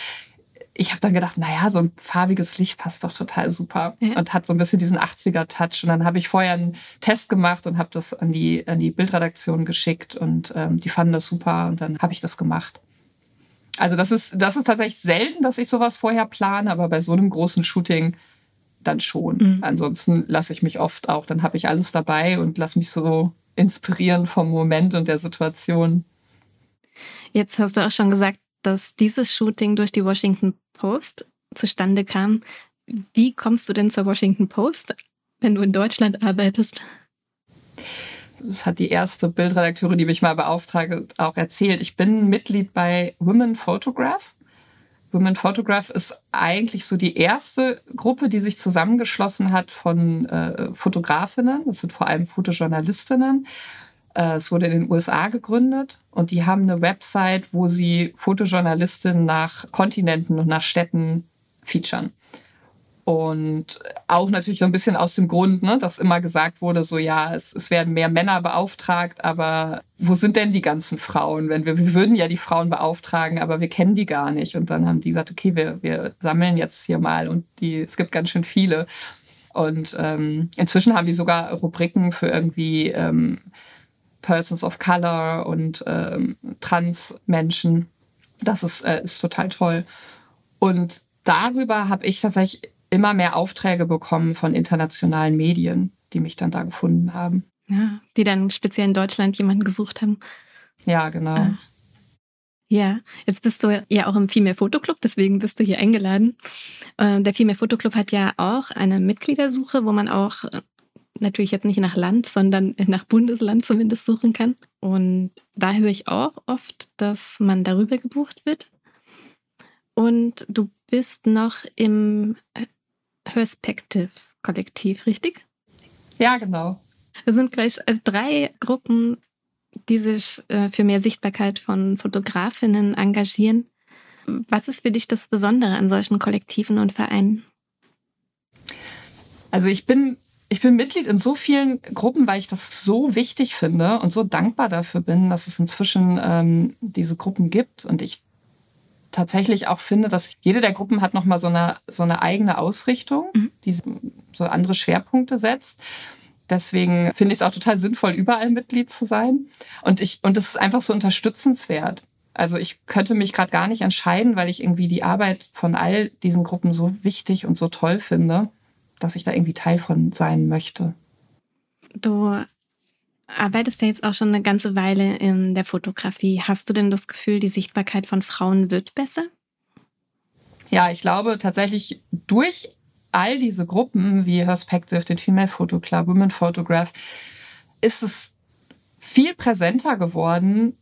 ich habe dann gedacht, naja, so ein farbiges Licht passt doch total super ja. und hat so ein bisschen diesen 80er-Touch. Und dann habe ich vorher einen Test gemacht und habe das an die, an die Bildredaktion geschickt und ähm, die fanden das super und dann habe ich das gemacht. Also das ist, das ist tatsächlich selten, dass ich sowas vorher plane, aber bei so einem großen Shooting dann schon. Mhm. Ansonsten lasse ich mich oft auch, dann habe ich alles dabei und lasse mich so inspirieren vom Moment und der Situation. Jetzt hast du auch schon gesagt, dass dieses Shooting durch die Washington Post zustande kam. Wie kommst du denn zur Washington Post, wenn du in Deutschland arbeitest? Das hat die erste Bildredakteurin, die mich mal beauftragt, auch erzählt. Ich bin Mitglied bei Women Photograph. Women Photograph ist eigentlich so die erste Gruppe, die sich zusammengeschlossen hat von äh, Fotografinnen. Das sind vor allem Fotojournalistinnen. Äh, es wurde in den USA gegründet und die haben eine Website, wo sie Fotojournalistinnen nach Kontinenten und nach Städten featuren. Und auch natürlich so ein bisschen aus dem Grund, ne, dass immer gesagt wurde, so ja, es, es werden mehr Männer beauftragt, aber wo sind denn die ganzen Frauen? Wenn wir, wir würden ja die Frauen beauftragen, aber wir kennen die gar nicht. Und dann haben die gesagt, okay, wir, wir sammeln jetzt hier mal und die, es gibt ganz schön viele. Und ähm, inzwischen haben die sogar Rubriken für irgendwie ähm, Persons of Color und ähm, Trans-Menschen. Das ist, äh, ist total toll. Und darüber habe ich tatsächlich immer mehr Aufträge bekommen von internationalen Medien, die mich dann da gefunden haben. Ja, die dann speziell in Deutschland jemanden gesucht haben. Ja, genau. Ah. Ja, jetzt bist du ja auch im Female Photo Club, deswegen bist du hier eingeladen. Äh, der Female Photo Club hat ja auch eine Mitgliedersuche, wo man auch natürlich jetzt nicht nach Land, sondern nach Bundesland zumindest suchen kann. Und da höre ich auch oft, dass man darüber gebucht wird. Und du bist noch im Perspective-Kollektiv, richtig? Ja, genau. Es sind gleich äh, drei Gruppen, die sich äh, für mehr Sichtbarkeit von Fotografinnen engagieren. Was ist für dich das Besondere an solchen Kollektiven und Vereinen? Also ich bin ich bin Mitglied in so vielen Gruppen, weil ich das so wichtig finde und so dankbar dafür bin, dass es inzwischen ähm, diese Gruppen gibt. Und ich tatsächlich auch finde, dass jede der Gruppen hat nochmal so eine, so eine eigene Ausrichtung, mhm. die so andere Schwerpunkte setzt. Deswegen finde ich es auch total sinnvoll, überall Mitglied zu sein. Und ich, und es ist einfach so unterstützenswert. Also ich könnte mich gerade gar nicht entscheiden, weil ich irgendwie die Arbeit von all diesen Gruppen so wichtig und so toll finde dass ich da irgendwie Teil von sein möchte. Du arbeitest ja jetzt auch schon eine ganze Weile in der Fotografie. Hast du denn das Gefühl, die Sichtbarkeit von Frauen wird besser? Ja, ich glaube tatsächlich durch all diese Gruppen wie Perspective, den Female Photo Club, Women Photograph, ist es viel präsenter geworden,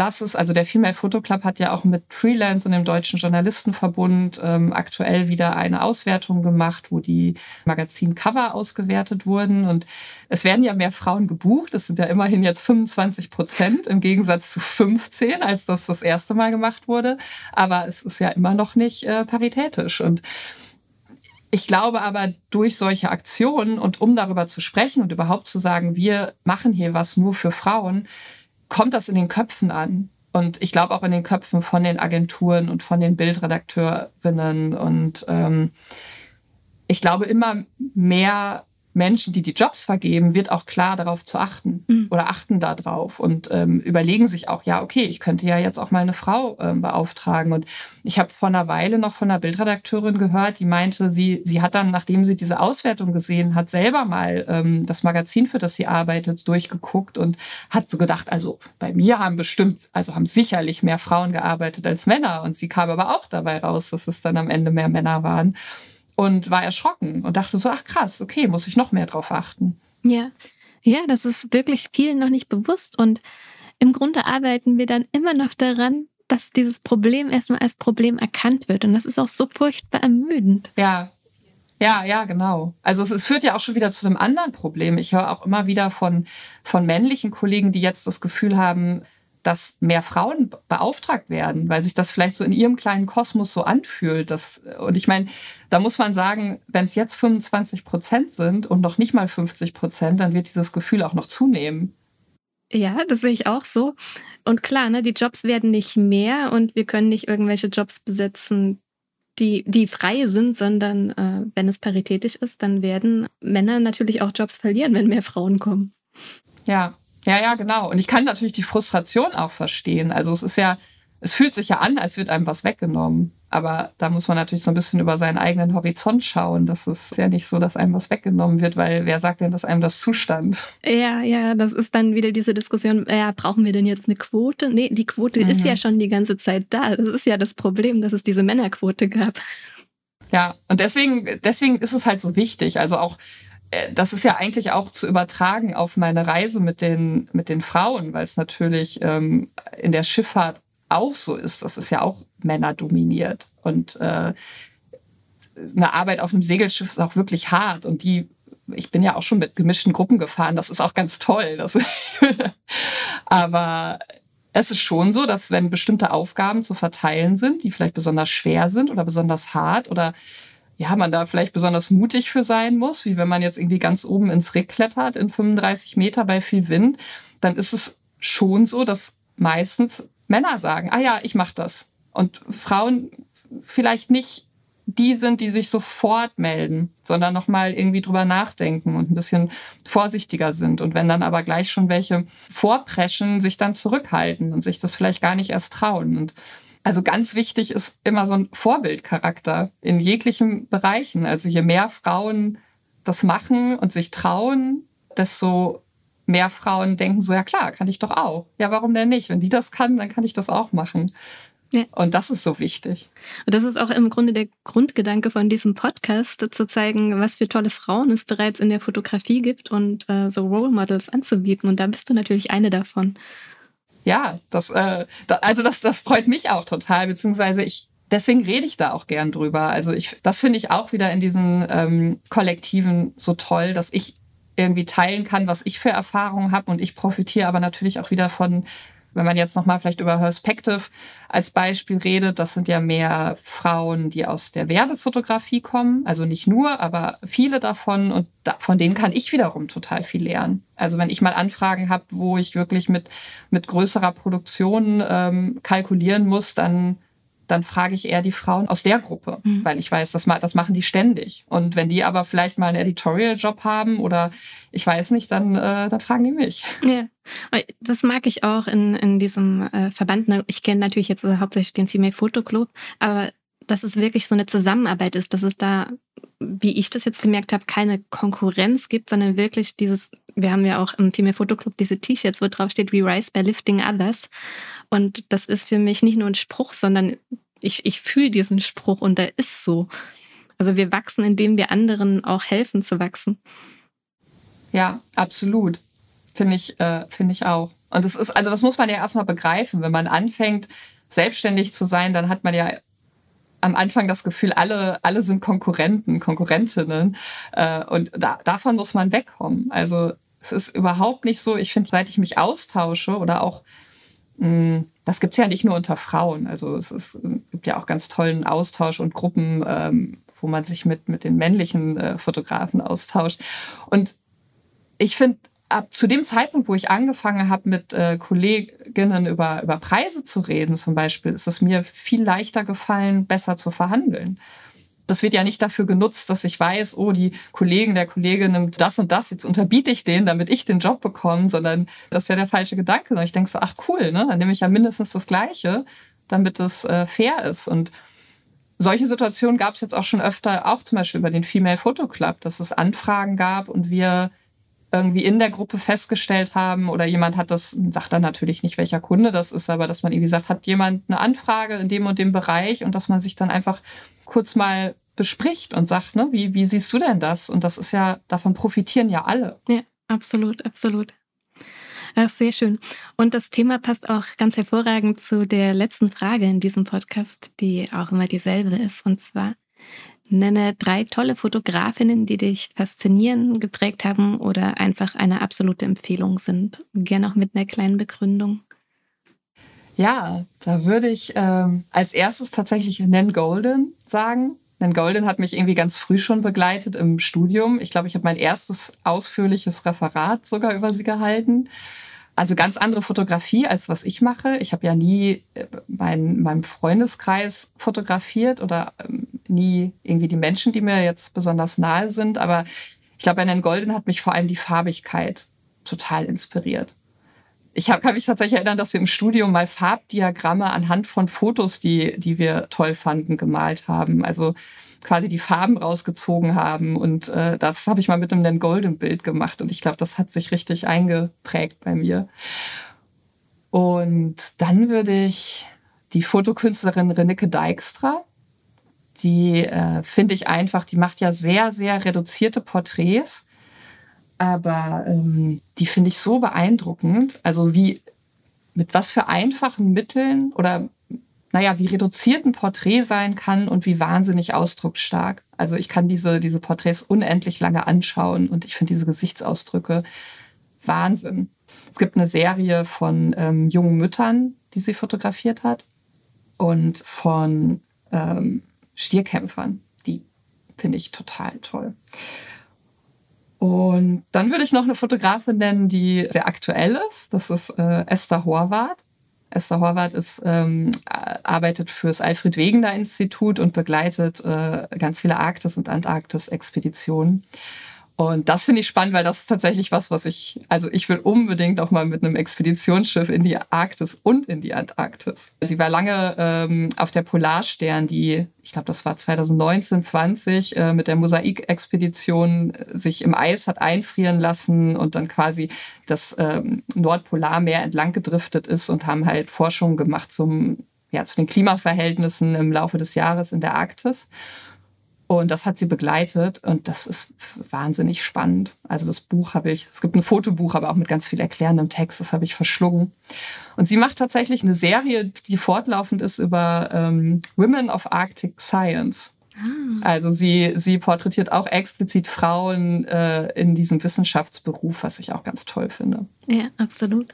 das ist, also der Female Photo Club hat ja auch mit Freelance und dem Deutschen Journalistenverbund ähm, aktuell wieder eine Auswertung gemacht, wo die Magazin-Cover ausgewertet wurden. Und es werden ja mehr Frauen gebucht. Es sind ja immerhin jetzt 25 Prozent im Gegensatz zu 15, als das das erste Mal gemacht wurde. Aber es ist ja immer noch nicht äh, paritätisch. Und ich glaube aber durch solche Aktionen und um darüber zu sprechen und überhaupt zu sagen, wir machen hier was nur für Frauen, kommt das in den Köpfen an. Und ich glaube auch in den Köpfen von den Agenturen und von den Bildredakteurinnen. Und ähm, ich glaube, immer mehr Menschen, die die Jobs vergeben, wird auch klar darauf zu achten mhm. oder achten darauf und ähm, überlegen sich auch, ja, okay, ich könnte ja jetzt auch mal eine Frau ähm, beauftragen. Und ich habe vor einer Weile noch von einer Bildredakteurin gehört, die meinte, sie, sie hat dann, nachdem sie diese Auswertung gesehen hat, selber mal ähm, das Magazin, für das sie arbeitet, durchgeguckt und hat so gedacht, also bei mir haben bestimmt, also haben sicherlich mehr Frauen gearbeitet als Männer. Und sie kam aber auch dabei raus, dass es dann am Ende mehr Männer waren und war erschrocken und dachte so, ach krass, okay, muss ich noch mehr drauf achten. Ja, ja, das ist wirklich vielen noch nicht bewusst und im Grunde arbeiten wir dann immer noch daran, dass dieses Problem erstmal als Problem erkannt wird und das ist auch so furchtbar ermüdend. Ja, ja, ja, genau. Also es, es, führt ja auch schon wieder zu einem anderen Problem. Ich höre auch immer wieder von, von männlichen Kollegen, die jetzt das Gefühl haben, dass mehr Frauen beauftragt werden, weil sich das vielleicht so in ihrem kleinen Kosmos so anfühlt. Dass, und ich meine, da muss man sagen, wenn es jetzt 25 Prozent sind und noch nicht mal 50 Prozent, dann wird dieses Gefühl auch noch zunehmen. Ja, das sehe ich auch so. Und klar, ne, die Jobs werden nicht mehr und wir können nicht irgendwelche Jobs besetzen, die, die frei sind, sondern äh, wenn es paritätisch ist, dann werden Männer natürlich auch Jobs verlieren, wenn mehr Frauen kommen. Ja, ja, ja, genau. Und ich kann natürlich die Frustration auch verstehen. Also es ist ja, es fühlt sich ja an, als wird einem was weggenommen. Aber da muss man natürlich so ein bisschen über seinen eigenen Horizont schauen. Das ist ja nicht so, dass einem was weggenommen wird, weil wer sagt denn, dass einem das zustand? Ja, ja, das ist dann wieder diese Diskussion, ja, brauchen wir denn jetzt eine Quote? Nee, die Quote mhm. ist ja schon die ganze Zeit da. Das ist ja das Problem, dass es diese Männerquote gab. Ja, und deswegen, deswegen ist es halt so wichtig. Also auch äh, das ist ja eigentlich auch zu übertragen auf meine Reise mit den, mit den Frauen, weil es natürlich ähm, in der Schifffahrt auch so ist. Das ist ja auch männerdominiert. Und äh, eine Arbeit auf einem Segelschiff ist auch wirklich hart. Und die, ich bin ja auch schon mit gemischten Gruppen gefahren, das ist auch ganz toll. Das Aber es ist schon so, dass wenn bestimmte Aufgaben zu verteilen sind, die vielleicht besonders schwer sind oder besonders hart oder ja, man da vielleicht besonders mutig für sein muss, wie wenn man jetzt irgendwie ganz oben ins Rick klettert in 35 Meter bei viel Wind, dann ist es schon so, dass meistens Männer sagen, ah ja, ich mach das. Und Frauen vielleicht nicht die sind, die sich sofort melden, sondern nochmal irgendwie drüber nachdenken und ein bisschen vorsichtiger sind. Und wenn dann aber gleich schon welche vorpreschen, sich dann zurückhalten und sich das vielleicht gar nicht erst trauen. Und also ganz wichtig ist immer so ein Vorbildcharakter in jeglichen Bereichen. Also je mehr Frauen das machen und sich trauen, desto mehr Frauen denken so, ja klar, kann ich doch auch. Ja, warum denn nicht? Wenn die das kann, dann kann ich das auch machen. Ja. Und das ist so wichtig. Und das ist auch im Grunde der Grundgedanke von diesem Podcast, zu zeigen, was für tolle Frauen es bereits in der Fotografie gibt und äh, so Role Models anzubieten. Und da bist du natürlich eine davon ja, das, äh, da, also das, das freut mich auch total, beziehungsweise ich, deswegen rede ich da auch gern drüber. Also ich, das finde ich auch wieder in diesen ähm, Kollektiven so toll, dass ich irgendwie teilen kann, was ich für Erfahrungen habe und ich profitiere aber natürlich auch wieder von wenn man jetzt nochmal vielleicht über Perspective als Beispiel redet, das sind ja mehr Frauen, die aus der Werbefotografie kommen. Also nicht nur, aber viele davon. Und von denen kann ich wiederum total viel lernen. Also wenn ich mal Anfragen habe, wo ich wirklich mit, mit größerer Produktion ähm, kalkulieren muss, dann dann frage ich eher die Frauen aus der Gruppe, mhm. weil ich weiß, das, das machen die ständig. Und wenn die aber vielleicht mal einen Editorial-Job haben oder ich weiß nicht, dann, äh, dann fragen die mich. Ja, das mag ich auch in, in diesem äh, Verband. Ich kenne natürlich jetzt äh, hauptsächlich den Female Photo Club, aber dass es wirklich so eine Zusammenarbeit ist, dass es da, wie ich das jetzt gemerkt habe, keine Konkurrenz gibt, sondern wirklich dieses, wir haben ja auch im Female Photo Club diese T-Shirts, wo drauf steht, We Rise by Lifting Others. Und das ist für mich nicht nur ein Spruch, sondern ich, ich fühle diesen Spruch und der ist so. Also wir wachsen, indem wir anderen auch helfen zu wachsen. Ja, absolut. Finde ich, äh, finde ich auch. Und das ist, also das muss man ja erstmal begreifen. Wenn man anfängt, selbstständig zu sein, dann hat man ja am Anfang das Gefühl, alle, alle sind Konkurrenten, Konkurrentinnen. Äh, und da, davon muss man wegkommen. Also es ist überhaupt nicht so, ich finde, seit ich mich austausche oder auch Mm, das gibt's ja nicht nur unter Frauen. Also es, ist, es gibt ja auch ganz tollen Austausch und Gruppen, ähm, wo man sich mit, mit den männlichen äh, Fotografen austauscht. Und ich finde, ab zu dem Zeitpunkt, wo ich angefangen habe, mit äh, Kolleginnen über, über Preise zu reden, zum Beispiel, ist es mir viel leichter gefallen, besser zu verhandeln. Das wird ja nicht dafür genutzt, dass ich weiß, oh, die Kollegen, der Kollege nimmt das und das, jetzt unterbiete ich den, damit ich den Job bekomme, sondern das ist ja der falsche Gedanke. Ich denke so, ach cool, ne? dann nehme ich ja mindestens das Gleiche, damit es äh, fair ist. Und solche Situationen gab es jetzt auch schon öfter, auch zum Beispiel über den Female Photo Club, dass es Anfragen gab und wir irgendwie in der Gruppe festgestellt haben oder jemand hat das, sagt dann natürlich nicht, welcher Kunde das ist, aber dass man irgendwie sagt, hat jemand eine Anfrage in dem und dem Bereich und dass man sich dann einfach kurz mal bespricht und sagt, ne, wie, wie siehst du denn das? Und das ist ja, davon profitieren ja alle. Ja, absolut, absolut. Ach, sehr schön. Und das Thema passt auch ganz hervorragend zu der letzten Frage in diesem Podcast, die auch immer dieselbe ist. Und zwar, Nenne drei tolle Fotografinnen, die dich faszinieren, geprägt haben oder einfach eine absolute Empfehlung sind. Gerne auch mit einer kleinen Begründung. Ja, da würde ich ähm, als erstes tatsächlich Nan Golden sagen. Nan Golden hat mich irgendwie ganz früh schon begleitet im Studium. Ich glaube, ich habe mein erstes ausführliches Referat sogar über sie gehalten. Also ganz andere Fotografie, als was ich mache. Ich habe ja nie äh, mein, meinem Freundeskreis fotografiert oder ähm, nie irgendwie die Menschen, die mir jetzt besonders nahe sind. Aber ich glaube, bei Nan Golden hat mich vor allem die Farbigkeit total inspiriert. Ich hab, kann mich tatsächlich erinnern, dass wir im Studium mal Farbdiagramme anhand von Fotos, die, die wir toll fanden, gemalt haben. Also quasi die Farben rausgezogen haben. Und äh, das habe ich mal mit einem Golden Bild gemacht. Und ich glaube, das hat sich richtig eingeprägt bei mir. Und dann würde ich die Fotokünstlerin Renike Dijkstra, die äh, finde ich einfach, die macht ja sehr, sehr reduzierte Porträts. Aber ähm, die finde ich so beeindruckend. Also wie, mit was für einfachen Mitteln oder naja, wie reduziert ein Porträt sein kann und wie wahnsinnig ausdrucksstark. Also ich kann diese, diese Porträts unendlich lange anschauen und ich finde diese Gesichtsausdrücke Wahnsinn. Es gibt eine Serie von ähm, jungen Müttern, die sie fotografiert hat und von ähm, Stierkämpfern. Die finde ich total toll. Und dann würde ich noch eine Fotografin nennen, die sehr aktuell ist. Das ist äh, Esther Horvath. Esther Horvath ist, ähm, arbeitet fürs Alfred Wegener Institut und begleitet äh, ganz viele Arktis- und Antarktis-Expeditionen. Und das finde ich spannend, weil das ist tatsächlich was, was ich, also ich will unbedingt auch mal mit einem Expeditionsschiff in die Arktis und in die Antarktis. Sie war lange ähm, auf der Polarstern, die, ich glaube, das war 2019, 20, äh, mit der Mosaik-Expedition äh, sich im Eis hat einfrieren lassen und dann quasi das ähm, Nordpolarmeer entlang gedriftet ist und haben halt Forschungen gemacht zum, ja, zu den Klimaverhältnissen im Laufe des Jahres in der Arktis. Und das hat sie begleitet und das ist wahnsinnig spannend. Also das Buch habe ich, es gibt ein Fotobuch, aber auch mit ganz viel erklärendem Text, das habe ich verschlungen. Und sie macht tatsächlich eine Serie, die fortlaufend ist über ähm, Women of Arctic Science. Ah. Also sie, sie porträtiert auch explizit Frauen äh, in diesem Wissenschaftsberuf, was ich auch ganz toll finde. Ja, absolut.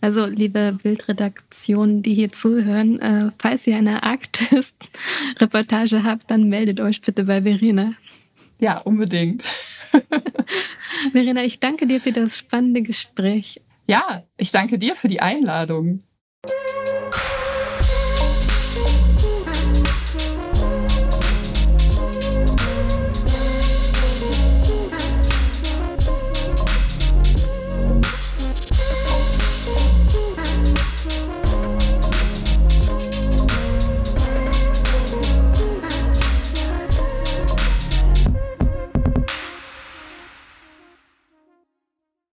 Also, liebe Bildredaktion, die hier zuhören, äh, falls ihr eine Arktis-Reportage habt, dann meldet euch bitte bei Verena. Ja, unbedingt. Verena, ich danke dir für das spannende Gespräch. Ja, ich danke dir für die Einladung.